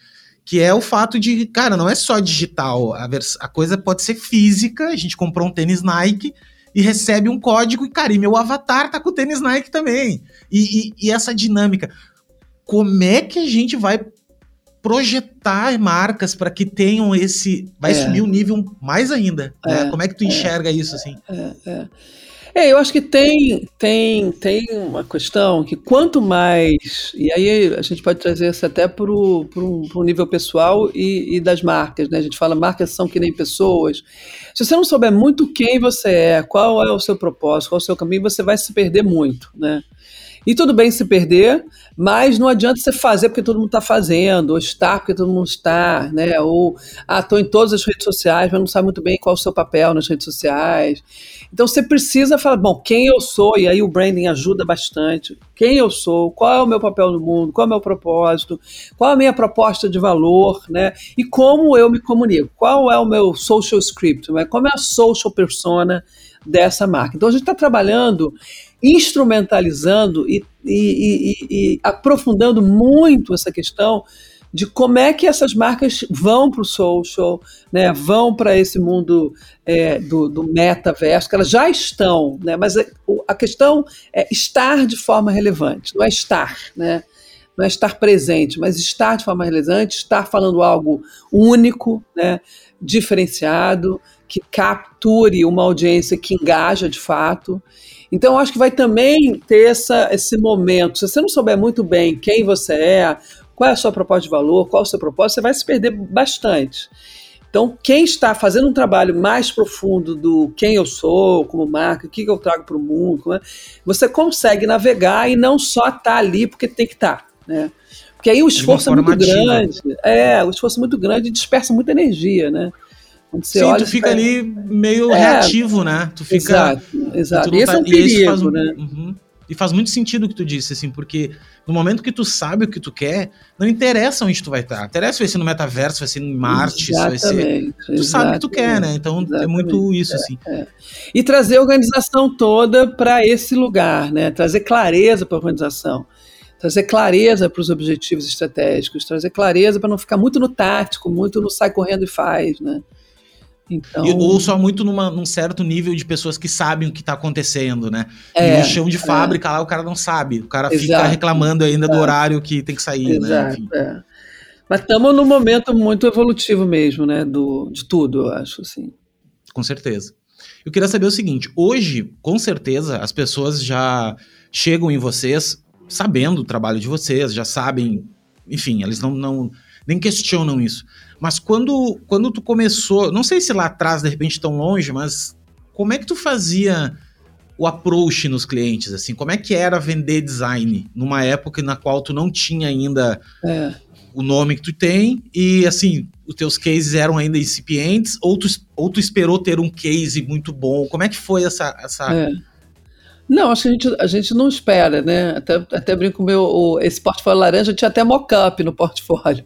que é o fato de, cara, não é só digital, a, a coisa pode ser física, a gente comprou um tênis Nike, e recebe um código e, cara, e meu avatar tá com o tênis Nike também. E, e, e essa dinâmica. Como é que a gente vai projetar marcas para que tenham esse. Vai é. subir o nível mais ainda. Né? É, né? Como é que tu é. enxerga isso assim? É, eu acho que tem, tem, tem uma questão que quanto mais, e aí a gente pode trazer isso até para um, nível pessoal e, e, das marcas, né? A gente fala marcas são que nem pessoas. Se você não souber muito quem você é, qual é o seu propósito, qual é o seu caminho, você vai se perder muito, né? E tudo bem se perder, mas não adianta você fazer porque todo mundo está fazendo, ou estar porque todo mundo está, né? Ou, ah, estou em todas as redes sociais, mas não sabe muito bem qual é o seu papel nas redes sociais. Então você precisa falar, bom, quem eu sou, e aí o branding ajuda bastante. Quem eu sou, qual é o meu papel no mundo, qual é o meu propósito, qual é a minha proposta de valor, né? E como eu me comunico, qual é o meu social script, né? como é a social persona dessa marca. Então a gente está trabalhando instrumentalizando e, e, e, e, aprofundando muito essa questão de como é que essas marcas vão para o social, né, vão para esse mundo é, do, do, metaverso, que elas já estão, né, mas a, a, questão é estar de forma relevante, não é estar, né, não é estar presente, mas estar de forma relevante, estar falando algo único, né, diferenciado, que capture uma audiência que engaja de fato. Então, eu acho que vai também ter essa, esse momento. Se você não souber muito bem quem você é, qual é a sua proposta de valor, qual é o seu propósito, você vai se perder bastante. Então, quem está fazendo um trabalho mais profundo do quem eu sou como marca, o que eu trago para o mundo, é, você consegue navegar e não só estar tá ali porque tem que estar. Tá, né? Porque aí o esforço é muito grande. É, o esforço é muito grande e dispersa muita energia, né? Quando você Sim, olha, tu fica ali meio é, reativo, né? Tu fica. Exato, exato. E esse tá, é um perigo, faz, né? Uhum, e faz muito sentido o que tu disse, assim, porque no momento que tu sabe o que tu quer, não interessa onde tu vai estar. Interessa se vai ser no metaverso, vai ser em Marte, vai ser. Tu sabe o que tu quer, né? Então é muito isso, é, assim. É. E trazer a organização toda para esse lugar, né? Trazer clareza para a organização trazer clareza para os objetivos estratégicos, trazer clareza para não ficar muito no tático, muito no sai correndo e faz, né? Então... ou só muito numa, num certo nível de pessoas que sabem o que está acontecendo, né? É, e no chão de é. fábrica lá o cara não sabe. O cara Exato. fica reclamando ainda do horário que tem que sair, né? Exato, né? É. Mas estamos num momento muito evolutivo mesmo, né? Do, de tudo, eu acho, assim. Com certeza. Eu queria saber o seguinte: hoje, com certeza, as pessoas já chegam em vocês sabendo o trabalho de vocês, já sabem, enfim, eles não, não nem questionam isso. Mas quando, quando tu começou, não sei se lá atrás, de repente, tão longe, mas como é que tu fazia o approach nos clientes, assim? Como é que era vender design numa época na qual tu não tinha ainda é. o nome que tu tem e, assim, os teus cases eram ainda incipientes ou tu, ou tu esperou ter um case muito bom? Como é que foi essa... essa... É. Não, acho que a gente, a gente não espera, né? Até, até brinco, meu, o, esse portfólio laranja tinha até mock-up no portfólio.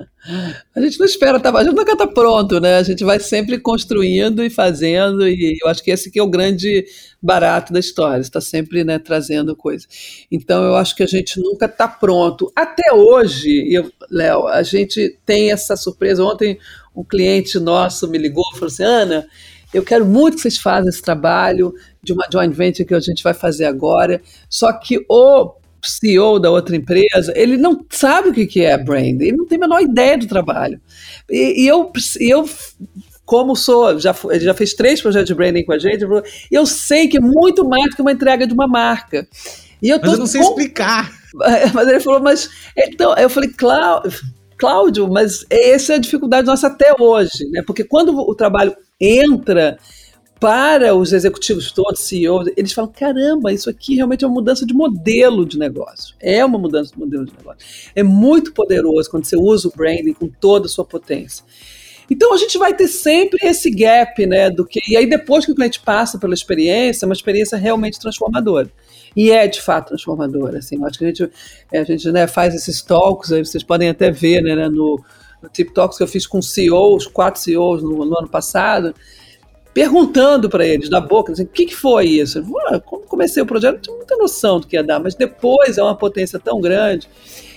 *laughs* A gente não espera, tá, a gente nunca está pronto, né? A gente vai sempre construindo e fazendo, e eu acho que esse que é o grande barato da história, está sempre né, trazendo coisa. Então eu acho que a gente nunca está pronto. Até hoje, Léo, a gente tem essa surpresa. Ontem um cliente nosso me ligou e falou assim: Ana, eu quero muito que vocês façam esse trabalho de uma joint venture que a gente vai fazer agora, só que o CEO da outra empresa, ele não sabe o que é brand, ele não tem a menor ideia do trabalho. E, e eu, eu como sou, já, ele já fez três projetos de branding com a gente, eu sei que é muito mais do que uma entrega de uma marca. E eu mas eu não sei com... explicar. *laughs* Mas ele falou, mas então, eu falei, Cláudio, Cláudio, mas essa é a dificuldade nossa até hoje, né? Porque quando o trabalho entra para os executivos todos, CEOs, eles falam: caramba, isso aqui realmente é uma mudança de modelo de negócio. É uma mudança de modelo de negócio. É muito poderoso quando você usa o branding com toda a sua potência. Então a gente vai ter sempre esse gap, né? Do que e aí depois que o cliente passa pela experiência, é uma experiência realmente transformadora. E é de fato transformadora. Assim, acho que a gente, a gente né, faz esses talks, aí vocês podem até ver né, no, no Tip Talks que eu fiz com CEOs, quatro CEOs no, no ano passado perguntando para eles da boca, assim, o que, que foi isso? Ah, quando comecei o projeto, não tinha muita noção do que ia dar, mas depois é uma potência tão grande.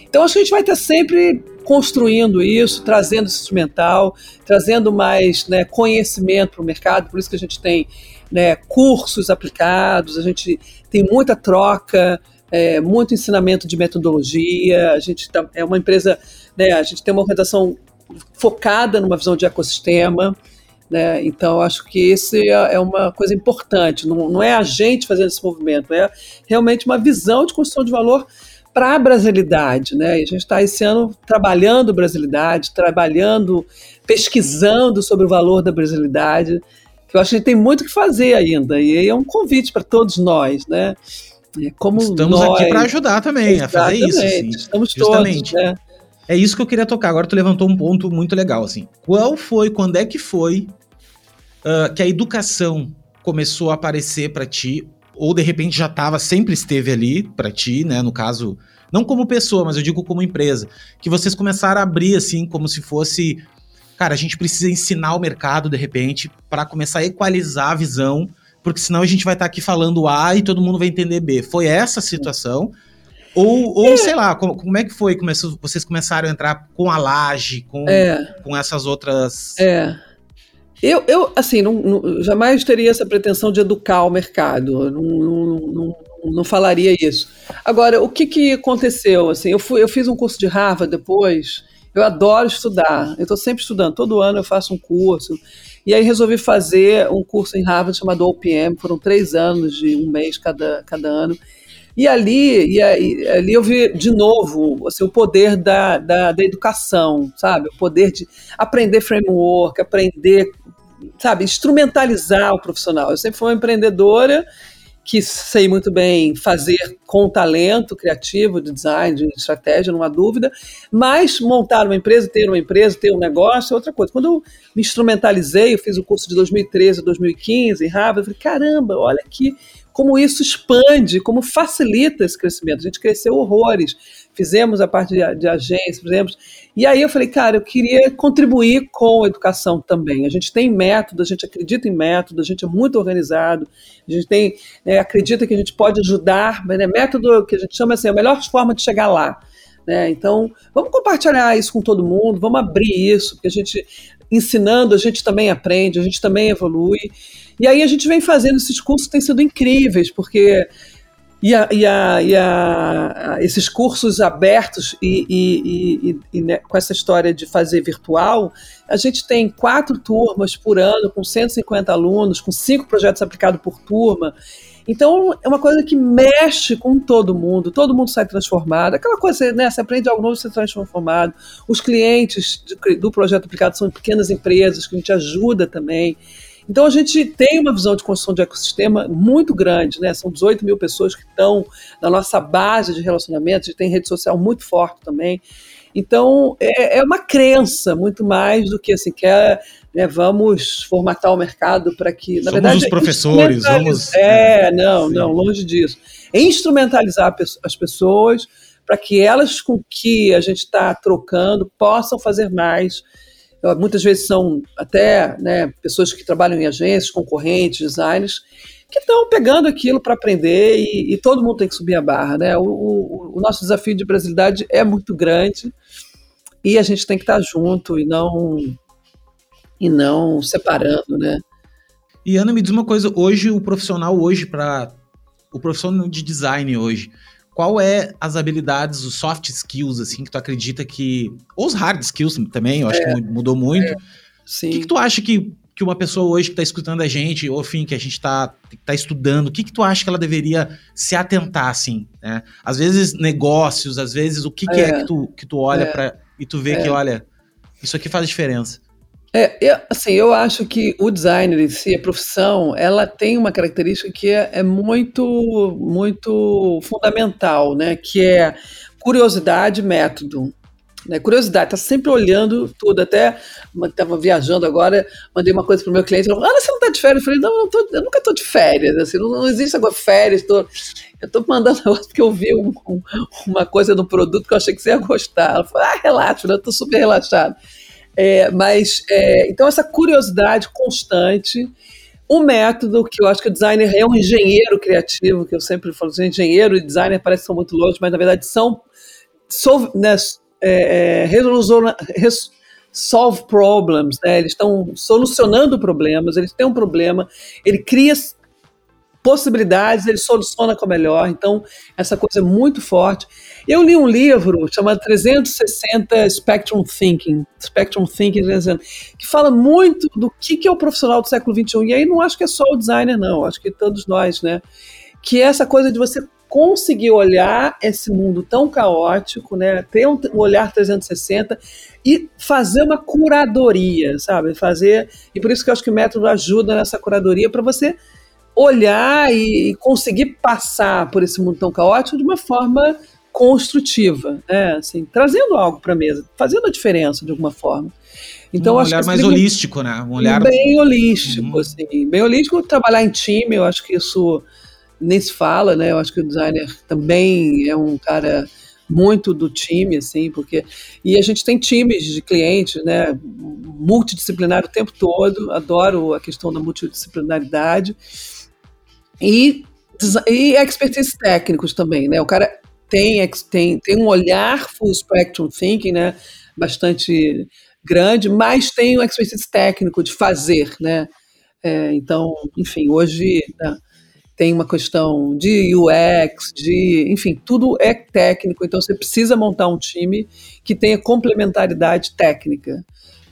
Então, acho que a gente vai estar sempre construindo isso, trazendo esse instrumental, trazendo mais né, conhecimento para o mercado, por isso que a gente tem né, cursos aplicados, a gente tem muita troca, é, muito ensinamento de metodologia, a gente tá, é uma empresa, né, a gente tem uma organização focada numa visão de ecossistema, né? Então, acho que esse é, é uma coisa importante. Não, não é a gente fazendo esse movimento, é realmente uma visão de construção de valor para a brasilidade. Né? E a gente está esse ano trabalhando brasilidade, trabalhando, pesquisando sobre o valor da brasilidade, eu acho que a gente tem muito o que fazer ainda. E é um convite para todos nós. Né? É como Estamos nós... aqui para ajudar também a fazer isso. Sim. Estamos Justamente. todos. Né? É isso que eu queria tocar. Agora tu levantou um ponto muito legal, assim. Qual foi, quando é que foi uh, que a educação começou a aparecer para ti, ou de repente já estava, sempre esteve ali para ti, né? No caso, não como pessoa, mas eu digo como empresa, que vocês começaram a abrir assim, como se fosse, cara, a gente precisa ensinar o mercado de repente para começar a equalizar a visão, porque senão a gente vai estar tá aqui falando A e todo mundo vai entender B. Foi essa a situação? Ou, ou é. sei lá, como, como, é que foi? Começou, vocês começaram a entrar com a laje, com, é. com essas outras. É. Eu, eu assim, não, não, jamais teria essa pretensão de educar o mercado, não, não, não, falaria isso. Agora, o que, que aconteceu? Assim, eu, fui, eu fiz um curso de Harvard depois, eu adoro estudar, eu estou sempre estudando, todo ano eu faço um curso, e aí resolvi fazer um curso em Harvard chamado OPM, foram três anos, de um mês cada, cada ano, e ali, e ali eu vi de novo assim, o poder da, da, da, educação, sabe? O poder de aprender framework, aprender sabe, instrumentalizar o profissional. Eu sempre fui uma empreendedora que sei muito bem fazer com talento criativo, de design, de estratégia, não há dúvida, mas montar uma empresa, ter uma empresa, ter um negócio é outra coisa. Quando eu me instrumentalizei, eu fiz o curso de 2013 a 2015 em Harvard, eu falei, caramba, olha que como isso expande, como facilita esse crescimento. A gente cresceu horrores, fizemos a parte de, de agência, fizemos. E aí eu falei, cara, eu queria contribuir com a educação também. A gente tem método, a gente acredita em método, a gente é muito organizado, a gente tem, né, acredita que a gente pode ajudar, né, método que a gente chama assim, a melhor forma de chegar lá. Né? Então, vamos compartilhar isso com todo mundo, vamos abrir isso, porque a gente, ensinando, a gente também aprende, a gente também evolui. E aí a gente vem fazendo esses cursos têm sido incríveis, porque e, a, e, a, e a, esses cursos abertos e, e, né, com essa história de fazer virtual, a gente tem quatro turmas por ano, com 150 alunos, com cinco projetos aplicados por turma. Então, é uma coisa que mexe com todo mundo, todo mundo sai transformado. Aquela coisa, né? Você aprende algo novo, você sai transformado. Os clientes do projeto aplicado são pequenas empresas que a gente ajuda também. Então a gente tem uma visão de construção de ecossistema muito grande, né? São 18 mil pessoas que estão na nossa base de relacionamento, a gente tem rede social muito forte também. Então é, é uma crença muito mais do que assim, quer né, vamos formatar o mercado para que, na Somos verdade, os professores, vamos. É, não, Sim. não, longe disso. É instrumentalizar as pessoas para que elas com que a gente está trocando possam fazer mais. Muitas vezes são até né, pessoas que trabalham em agências, concorrentes, designers, que estão pegando aquilo para aprender e, e, todo mundo tem que subir a barra. Né? O, o, o, nosso desafio de brasilidade é muito grande e a gente tem que estar tá junto e não e não separando, né? E Ana, me diz uma coisa, hoje o profissional hoje para o profissional de design hoje, qual é as habilidades, os soft skills assim que tu acredita que ou os hard skills também, eu acho é, que mudou muito. É, sim. O que, que tu acha que que uma pessoa hoje que está escutando a gente, ou enfim, que a gente está tá estudando, o que, que tu acha que ela deveria se atentar, assim, né? Às vezes negócios, às vezes o que, que é, é que, tu, que tu olha é. para e tu vê é. que, olha, isso aqui faz diferença. É, eu, assim, eu acho que o designer em si, a profissão, ela tem uma característica que é, é muito, muito fundamental, né? Que é curiosidade método. Né? Curiosidade, tá sempre olhando tudo. Até estava viajando agora, mandei uma coisa para o meu cliente, falou, ah, você não está de férias? Eu falei, não, eu, tô, eu nunca estou de férias, assim, não, não, existe agora férias, tô, eu estou mandando *laughs* negócio porque eu vi um, um, uma coisa no produto que eu achei que você ia gostar. Ela falou, ah, relaxa, eu estou super relaxado. É, mas, é, então, essa curiosidade constante, um método que eu acho que o designer é um engenheiro criativo, que eu sempre falo, assim, engenheiro e designer parecem são muito longe, mas na verdade são né, é, é, solve problems, né? eles estão solucionando problemas, eles têm um problema, ele cria possibilidades, ele soluciona com a melhor, então essa coisa é muito forte. Eu li um livro chamado 360 Spectrum Thinking, Spectrum Thinking, que fala muito do que, que é o profissional do século XXI, e aí não acho que é só o designer não, acho que todos nós, né, que é essa coisa de você conseguir olhar esse mundo tão caótico, né, ter um olhar 360 e fazer uma curadoria, sabe? Fazer e por isso que eu acho que o método ajuda nessa curadoria para você olhar e conseguir passar por esse mundo tão caótico de uma forma construtiva, né? Assim, trazendo algo para a mesa, fazendo a diferença de alguma forma. Então, um olhar mais holístico, né? Um olhar bem holístico, uhum. assim, bem holístico. Trabalhar em time, eu acho que isso nem se fala, né? Eu acho que o designer também é um cara muito do time, assim, porque e a gente tem times de clientes, né? Multidisciplinar o tempo todo. Adoro a questão da multidisciplinaridade e e expertise técnicos também, né? O cara tem tem tem um olhar full spectrum thinking, né? Bastante grande, mas tem um expertise técnico de fazer, né? É, então, enfim, hoje né, tem uma questão de UX, de, enfim, tudo é técnico, então você precisa montar um time que tenha complementaridade técnica.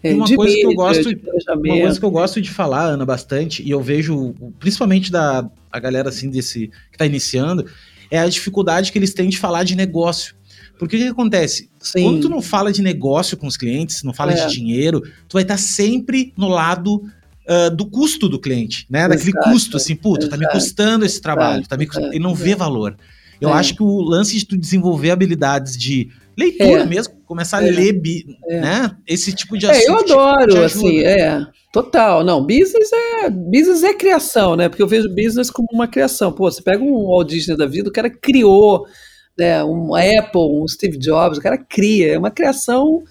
É, uma, coisa mídia, que eu gosto, uma coisa que eu gosto de falar, Ana, bastante, e eu vejo, principalmente da a galera assim desse que está iniciando, é a dificuldade que eles têm de falar de negócio. Porque o que, que acontece? Sim. Quando tu não fala de negócio com os clientes, não fala é. de dinheiro, tu vai estar sempre no lado uh, do custo do cliente, né? Daquele Exato. custo, assim, puta, tá me custando esse trabalho, tá me custando, e não vê valor. Eu é. acho que o lance de tu desenvolver habilidades de leitura é. mesmo, começar a é. ler, é. né? Esse tipo de assunto. É, eu adoro, assim, é. Total, não, business é, business é criação, né? Porque eu vejo business como uma criação. Pô, você pega um Walt Disney da vida, o cara criou, né, um Apple, um Steve Jobs, o cara cria, é uma criação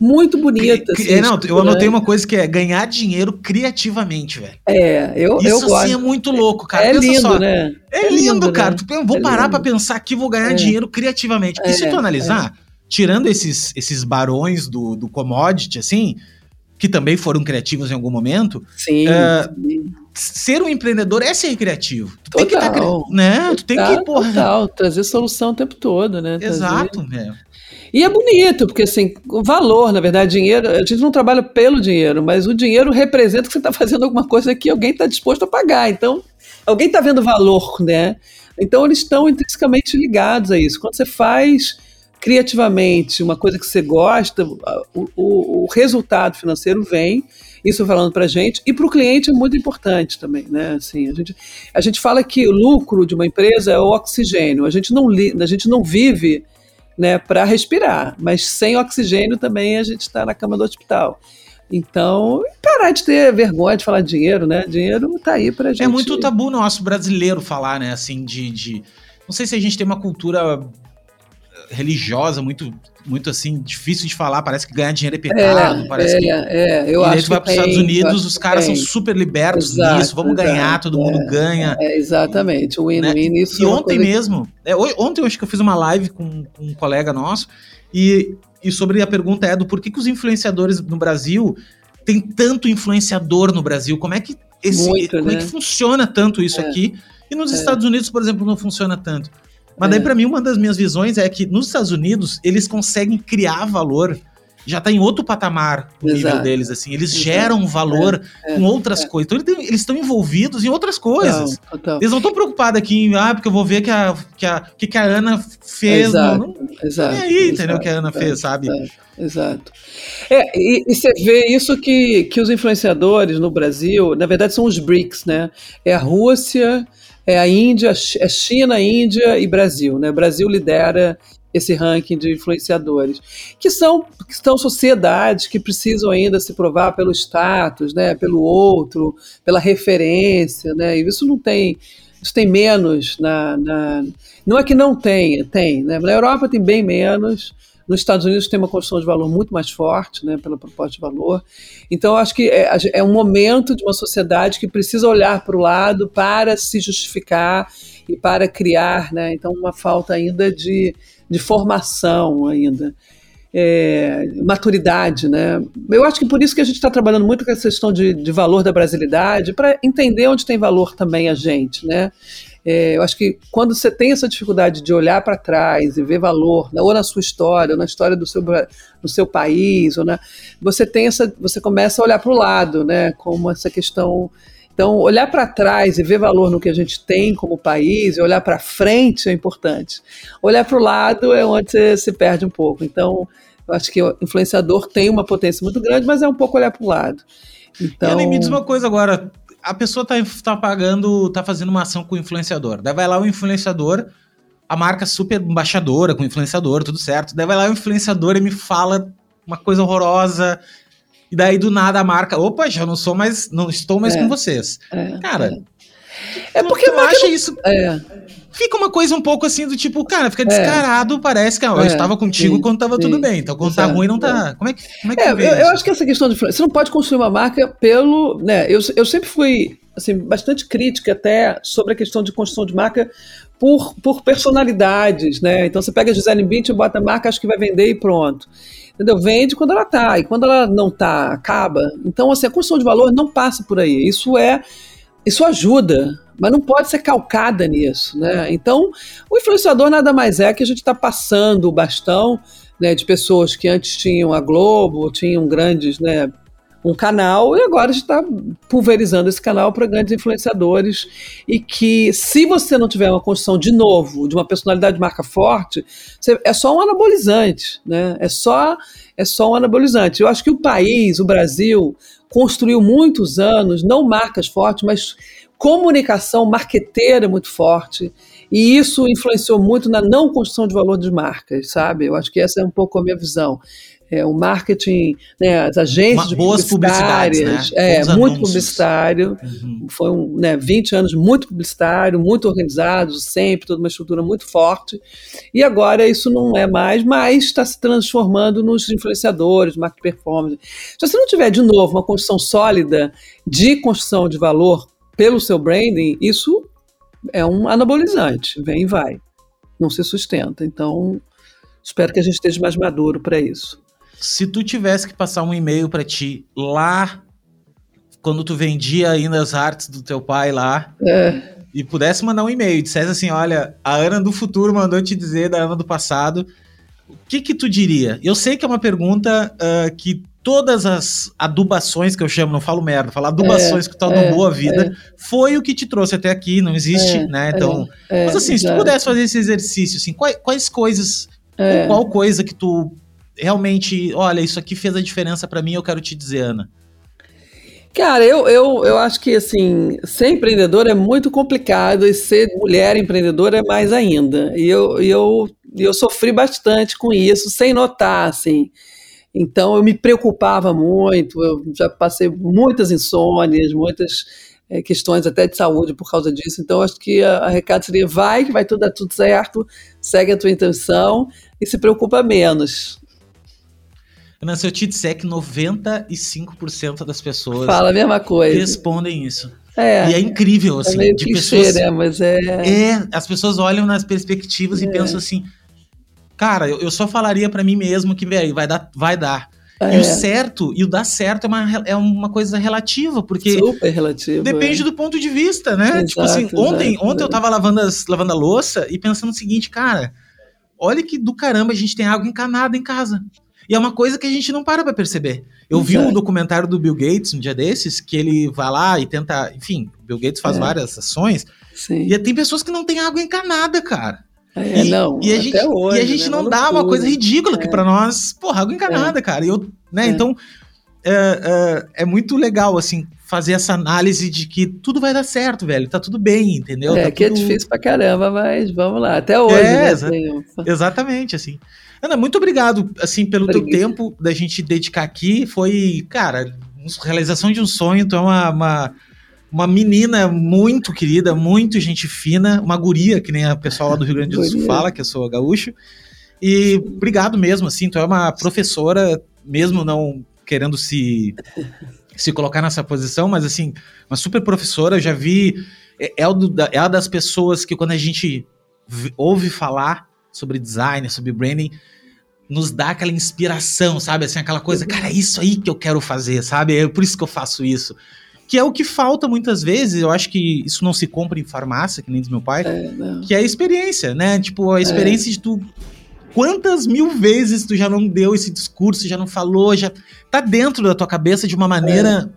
muito bonita. Assim, é, não, eu anotei uma coisa que é ganhar dinheiro criativamente, velho. É, eu, Isso eu assim gosto. é muito louco, cara. É Pensa lindo, só. né? É, é lindo, lindo, cara. Né? Vou é parar lindo. pra pensar aqui, vou ganhar é. dinheiro criativamente. E se tu é, analisar, é. tirando esses, esses barões do, do commodity, assim, que também foram criativos em algum momento. Sim. Uh, ser um empreendedor é ser criativo. Tu total, tem que tá, né? Tu tem que, porra. Total, trazer solução o tempo todo, né? Exato, trazer... é. E é bonito, porque assim, o valor, na verdade, dinheiro, a gente não trabalha pelo dinheiro, mas o dinheiro representa que você está fazendo alguma coisa que alguém está disposto a pagar. Então, alguém está vendo valor, né? Então, eles estão intrinsecamente ligados a isso. Quando você faz criativamente uma coisa que você gosta, o, o, o resultado financeiro vem. Isso falando para a gente e para o cliente é muito importante também, né? Assim, a gente, a gente fala que o lucro de uma empresa é o oxigênio. A gente não, a gente não vive né, para respirar. Mas sem oxigênio também a gente está na cama do hospital. Então, parar de ter vergonha de falar de dinheiro, né? Dinheiro está aí para gente. É muito tabu nosso brasileiro falar, né? Assim, de, de. Não sei se a gente tem uma cultura religiosa, muito muito assim, difícil de falar, parece que ganhar dinheiro é pecado, é, parece é, que... É, eu e acho tu vai para os Estados Unidos, os caras são super libertos exato, nisso, vamos exato, ganhar, todo mundo ganha. É, exatamente, o win-win né? isso. E ontem mesmo, é, ontem eu acho que eu fiz uma live com, com um colega nosso, e, e sobre a pergunta é do porquê que os influenciadores no Brasil tem tanto influenciador no Brasil, como é que esse, Muito, como né? é que funciona tanto isso É. aqui? E nos É. Estados Unidos, por exemplo, não funciona tanto. Mas daí, É. pra mim, uma das minhas visões é que nos Estados Unidos, eles conseguem criar valor. Já tá em outro patamar o nível deles, assim. Eles Exato. geram valor É, com outras coisas. Então, eles têm- eles estão envolvidos em outras coisas. Total. Eles não estão preocupados aqui em, ah, porque eu vou ver que a, que a, que, que a Ana fez. Exato, Não, não exato. nem aí, entendeu? exato, O que a Ana fez, sabe? exato, Exato. É, e, e você vê isso que, que os influenciadores no Brasil, na verdade, são os BRICS, né? É a Rússia, é a Índia, é China, Índia e Brasil, né? O Brasil lidera esse ranking de influenciadores, que são, que são sociedades que precisam ainda se provar pelo status, né? Pelo outro, pela referência, né? E isso não tem isso tem menos na, na, Não é que não tenha, tem. Né? Na Europa tem bem menos. Nos Estados Unidos tem uma construção de valor muito mais forte, né, pela proposta de valor. Então, acho que é, é um momento de uma sociedade que precisa olhar para o lado para se justificar e para criar, né? Então, uma falta ainda de, de formação ainda. É, maturidade, né? Eu acho que por isso que a gente está trabalhando muito com essa questão de, de valor da brasilidade, para entender onde tem valor também a gente, né? É, eu acho que quando você tem essa dificuldade de olhar para trás e ver valor, né, ou na sua história, ou na história do seu, do seu país, ou na, você tem essa, você começa a olhar para o lado, né? Como essa questão então, olhar para trás e ver valor no que a gente tem como país, e olhar para frente é importante. Olhar para o lado é onde você se perde um pouco. Então, eu acho que o influenciador tem uma potência muito grande, mas é um pouco olhar para o lado. Então, E nem me diz uma coisa agora. A pessoa tá, tá pagando, tá fazendo uma ação com o influenciador. Daí vai lá o influenciador, a marca super embaixadora com o influenciador, tudo certo. Daí vai lá o influenciador e me fala uma coisa horrorosa. E daí do nada a marca, opa, já não sou mais, não estou mais É. com vocês. é, Cara, é tu- porque tu marca acha isso é, fica uma coisa um pouco assim do tipo, cara, fica descarado, parece que ah, eu É, estava contigo sim, quando tava sim, tudo bem. Então quando tá exato, ruim não tá. Como é que, como é que É, eu, eu acho que essa questão de você não pode construir uma marca pelo, né? Eu, eu sempre fui assim bastante crítica até sobre a questão de construção de marca por, por personalidades, né? Então você pega a Gisele Bündchen, bota a marca, acho que vai vender e pronto. Entendeu? Vende quando ela tá, e quando ela não tá, acaba. Então, assim, a construção de valor não passa por aí. Isso é, isso ajuda, mas não pode ser calcada nisso, né? Então, o influenciador nada mais é que a gente está passando o bastão né, de pessoas que antes tinham a Globo, tinham grandes, né, um canal, e agora está pulverizando esse canal para grandes influenciadores. E que, se você não tiver uma construção de novo, de uma personalidade de marca forte, você- é só um anabolizante, né? É só, é só um anabolizante. Eu acho que o país, o Brasil, construiu muitos anos, não marcas fortes, mas comunicação marqueteira muito forte. E isso influenciou muito na não construção de valor de marcas, sabe? Eu acho que essa é um pouco a minha visão. É, o marketing, né, as agências Uma- de boas publicidades, publicitárias, né? é, Bons muito anúncios. publicitário, Uhum. foi um, né, 20 anos muito publicitário, muito organizado, sempre, toda uma estrutura muito forte. E agora isso não é mais, mas está se transformando nos influenciadores, market performance. Se você não tiver, de novo, uma construção sólida de construção de valor pelo seu branding, isso é um anabolizante, vem e vai, não se sustenta. Então, espero que a gente esteja mais maduro para isso. Se tu tivesse que passar um e-mail pra ti lá, quando tu vendia ainda as artes do teu pai lá, É, e pudesse mandar um e-mail, e dissesse assim, olha, a Ana do futuro mandou te dizer da Ana do passado, o que que tu diria? Eu sei que é uma pergunta ah, que todas as adubações que eu chamo, não falo merda, falo adubações que tornam é, boa vida, foi o que te trouxe até aqui, não existe, É, né? Então, é, mas assim, se tu pudesse fazer esse exercício, assim, quais, quais coisas É. ou qual coisa que tu realmente, olha, isso aqui fez a diferença pra mim, eu quero te dizer, Ana. Cara, eu, eu, eu acho que assim, ser empreendedor é muito complicado e ser mulher empreendedora é mais ainda. E eu, eu, e eu sofri bastante com isso, sem notar, assim. Então eu me preocupava muito, eu já passei muitas insônias, muitas é, questões até de saúde por causa disso. Então, acho que a, a recado seria: vai, que vai tudo dar tudo certo, segue a tua intenção e se preocupa menos. Ana, se eu te disser que 95% das pessoas Fala a mesma coisa. respondem isso. É, e é incrível, é assim, meio de clichê, pessoas. né? Mas é. É, as pessoas olham nas perspectivas É. e pensam assim, cara, eu, eu só falaria pra mim mesmo que, velho, vai dar, vai dar. E é o certo, e o dar certo é uma, é uma coisa relativa, porque super relativo. depende é. do ponto de vista, né? Exato, tipo assim, ontem, exato, ontem eu exato. tava lavando, as, lavando a louça e pensando o seguinte, cara, olha que do caramba a gente tem água encanada em casa. E é uma coisa que a gente não para pra perceber. Eu vi um Exato. documentário do Bill Gates um dia desses, que ele vai lá e tenta, enfim, o Bill Gates faz É. várias ações, Sim. e tem pessoas que não têm água encanada, cara. É, e, não, e a até gente, hoje, e a gente né? não dá uma coisa ridícula que É. pra nós, porra, água encanada, cara. E eu, né, É. então é, é, é muito legal assim fazer essa análise de que tudo vai dar certo, velho. Tá tudo bem, entendeu? É, Tá que é tudo- difícil pra caramba, mas vamos lá. Até hoje, É, né? exa- Exatamente, assim. Ana, muito obrigado, assim, pelo teu tempo da gente dedicar aqui. Foi, cara, realização de um sonho. Tu é uma, uma, uma menina muito querida, muito gente fina, uma guria, que nem a pessoal lá do Rio Grande do Sul fala, que eu sou gaúcho. E obrigado mesmo, assim, tu é uma professora, mesmo não querendo se, se colocar nessa posição, mas assim, uma super professora, eu já vi, é, é, da- é uma das pessoas que quando a gente ouve falar sobre design, sobre branding, nos dá aquela inspiração, sabe? Assim, aquela coisa, cara, é isso aí que eu quero fazer, sabe? É por isso que eu faço isso. Que é o que falta muitas vezes, eu acho que isso não se compra em farmácia, que nem diz meu pai, É, que é a experiência, né? Tipo, a experiência de tu. Quantas mil vezes tu já não deu esse discurso, já não falou, já tá dentro da tua cabeça de uma maneira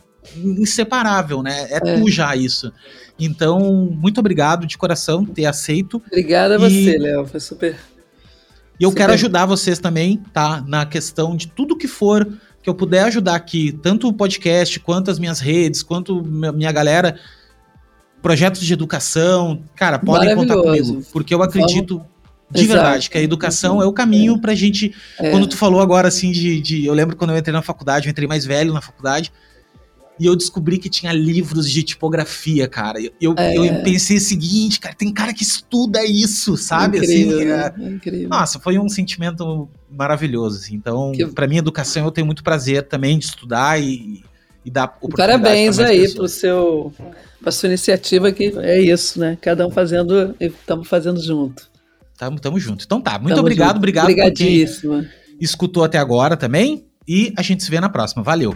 inseparável, né? É, É. tu já isso. Então, muito obrigado de coração por ter aceito. Obrigada a você, Léo. Foi super. E eu Super. quero ajudar vocês também, tá? Na questão de tudo que for que eu puder ajudar aqui, tanto o podcast, quanto as minhas redes, quanto mi- minha galera, projetos de educação, cara, podem contar comigo, porque eu acredito de Exato. verdade que a educação é o caminho pra gente. É, Quando tu falou agora assim de, de- eu lembro quando eu entrei na faculdade, eu entrei mais velho na faculdade. E eu descobri que tinha livros de tipografia, cara. Eu, eu, É. eu pensei o seguinte, cara, tem cara que estuda isso, sabe? incrível, assim, né? é- É incrível. nossa, foi um sentimento maravilhoso. Assim. Então, Que- pra mim, educação, eu tenho muito prazer também de estudar e, e dar oportunidade Parabéns aí pessoas. pro seu, pra sua iniciativa que é isso, né? Cada um fazendo, estamos fazendo junto. Tamo, tamo junto. Então tá, muito Tamo obrigado, junto. obrigado por quem escutou até agora também. E a gente se vê na próxima. Valeu!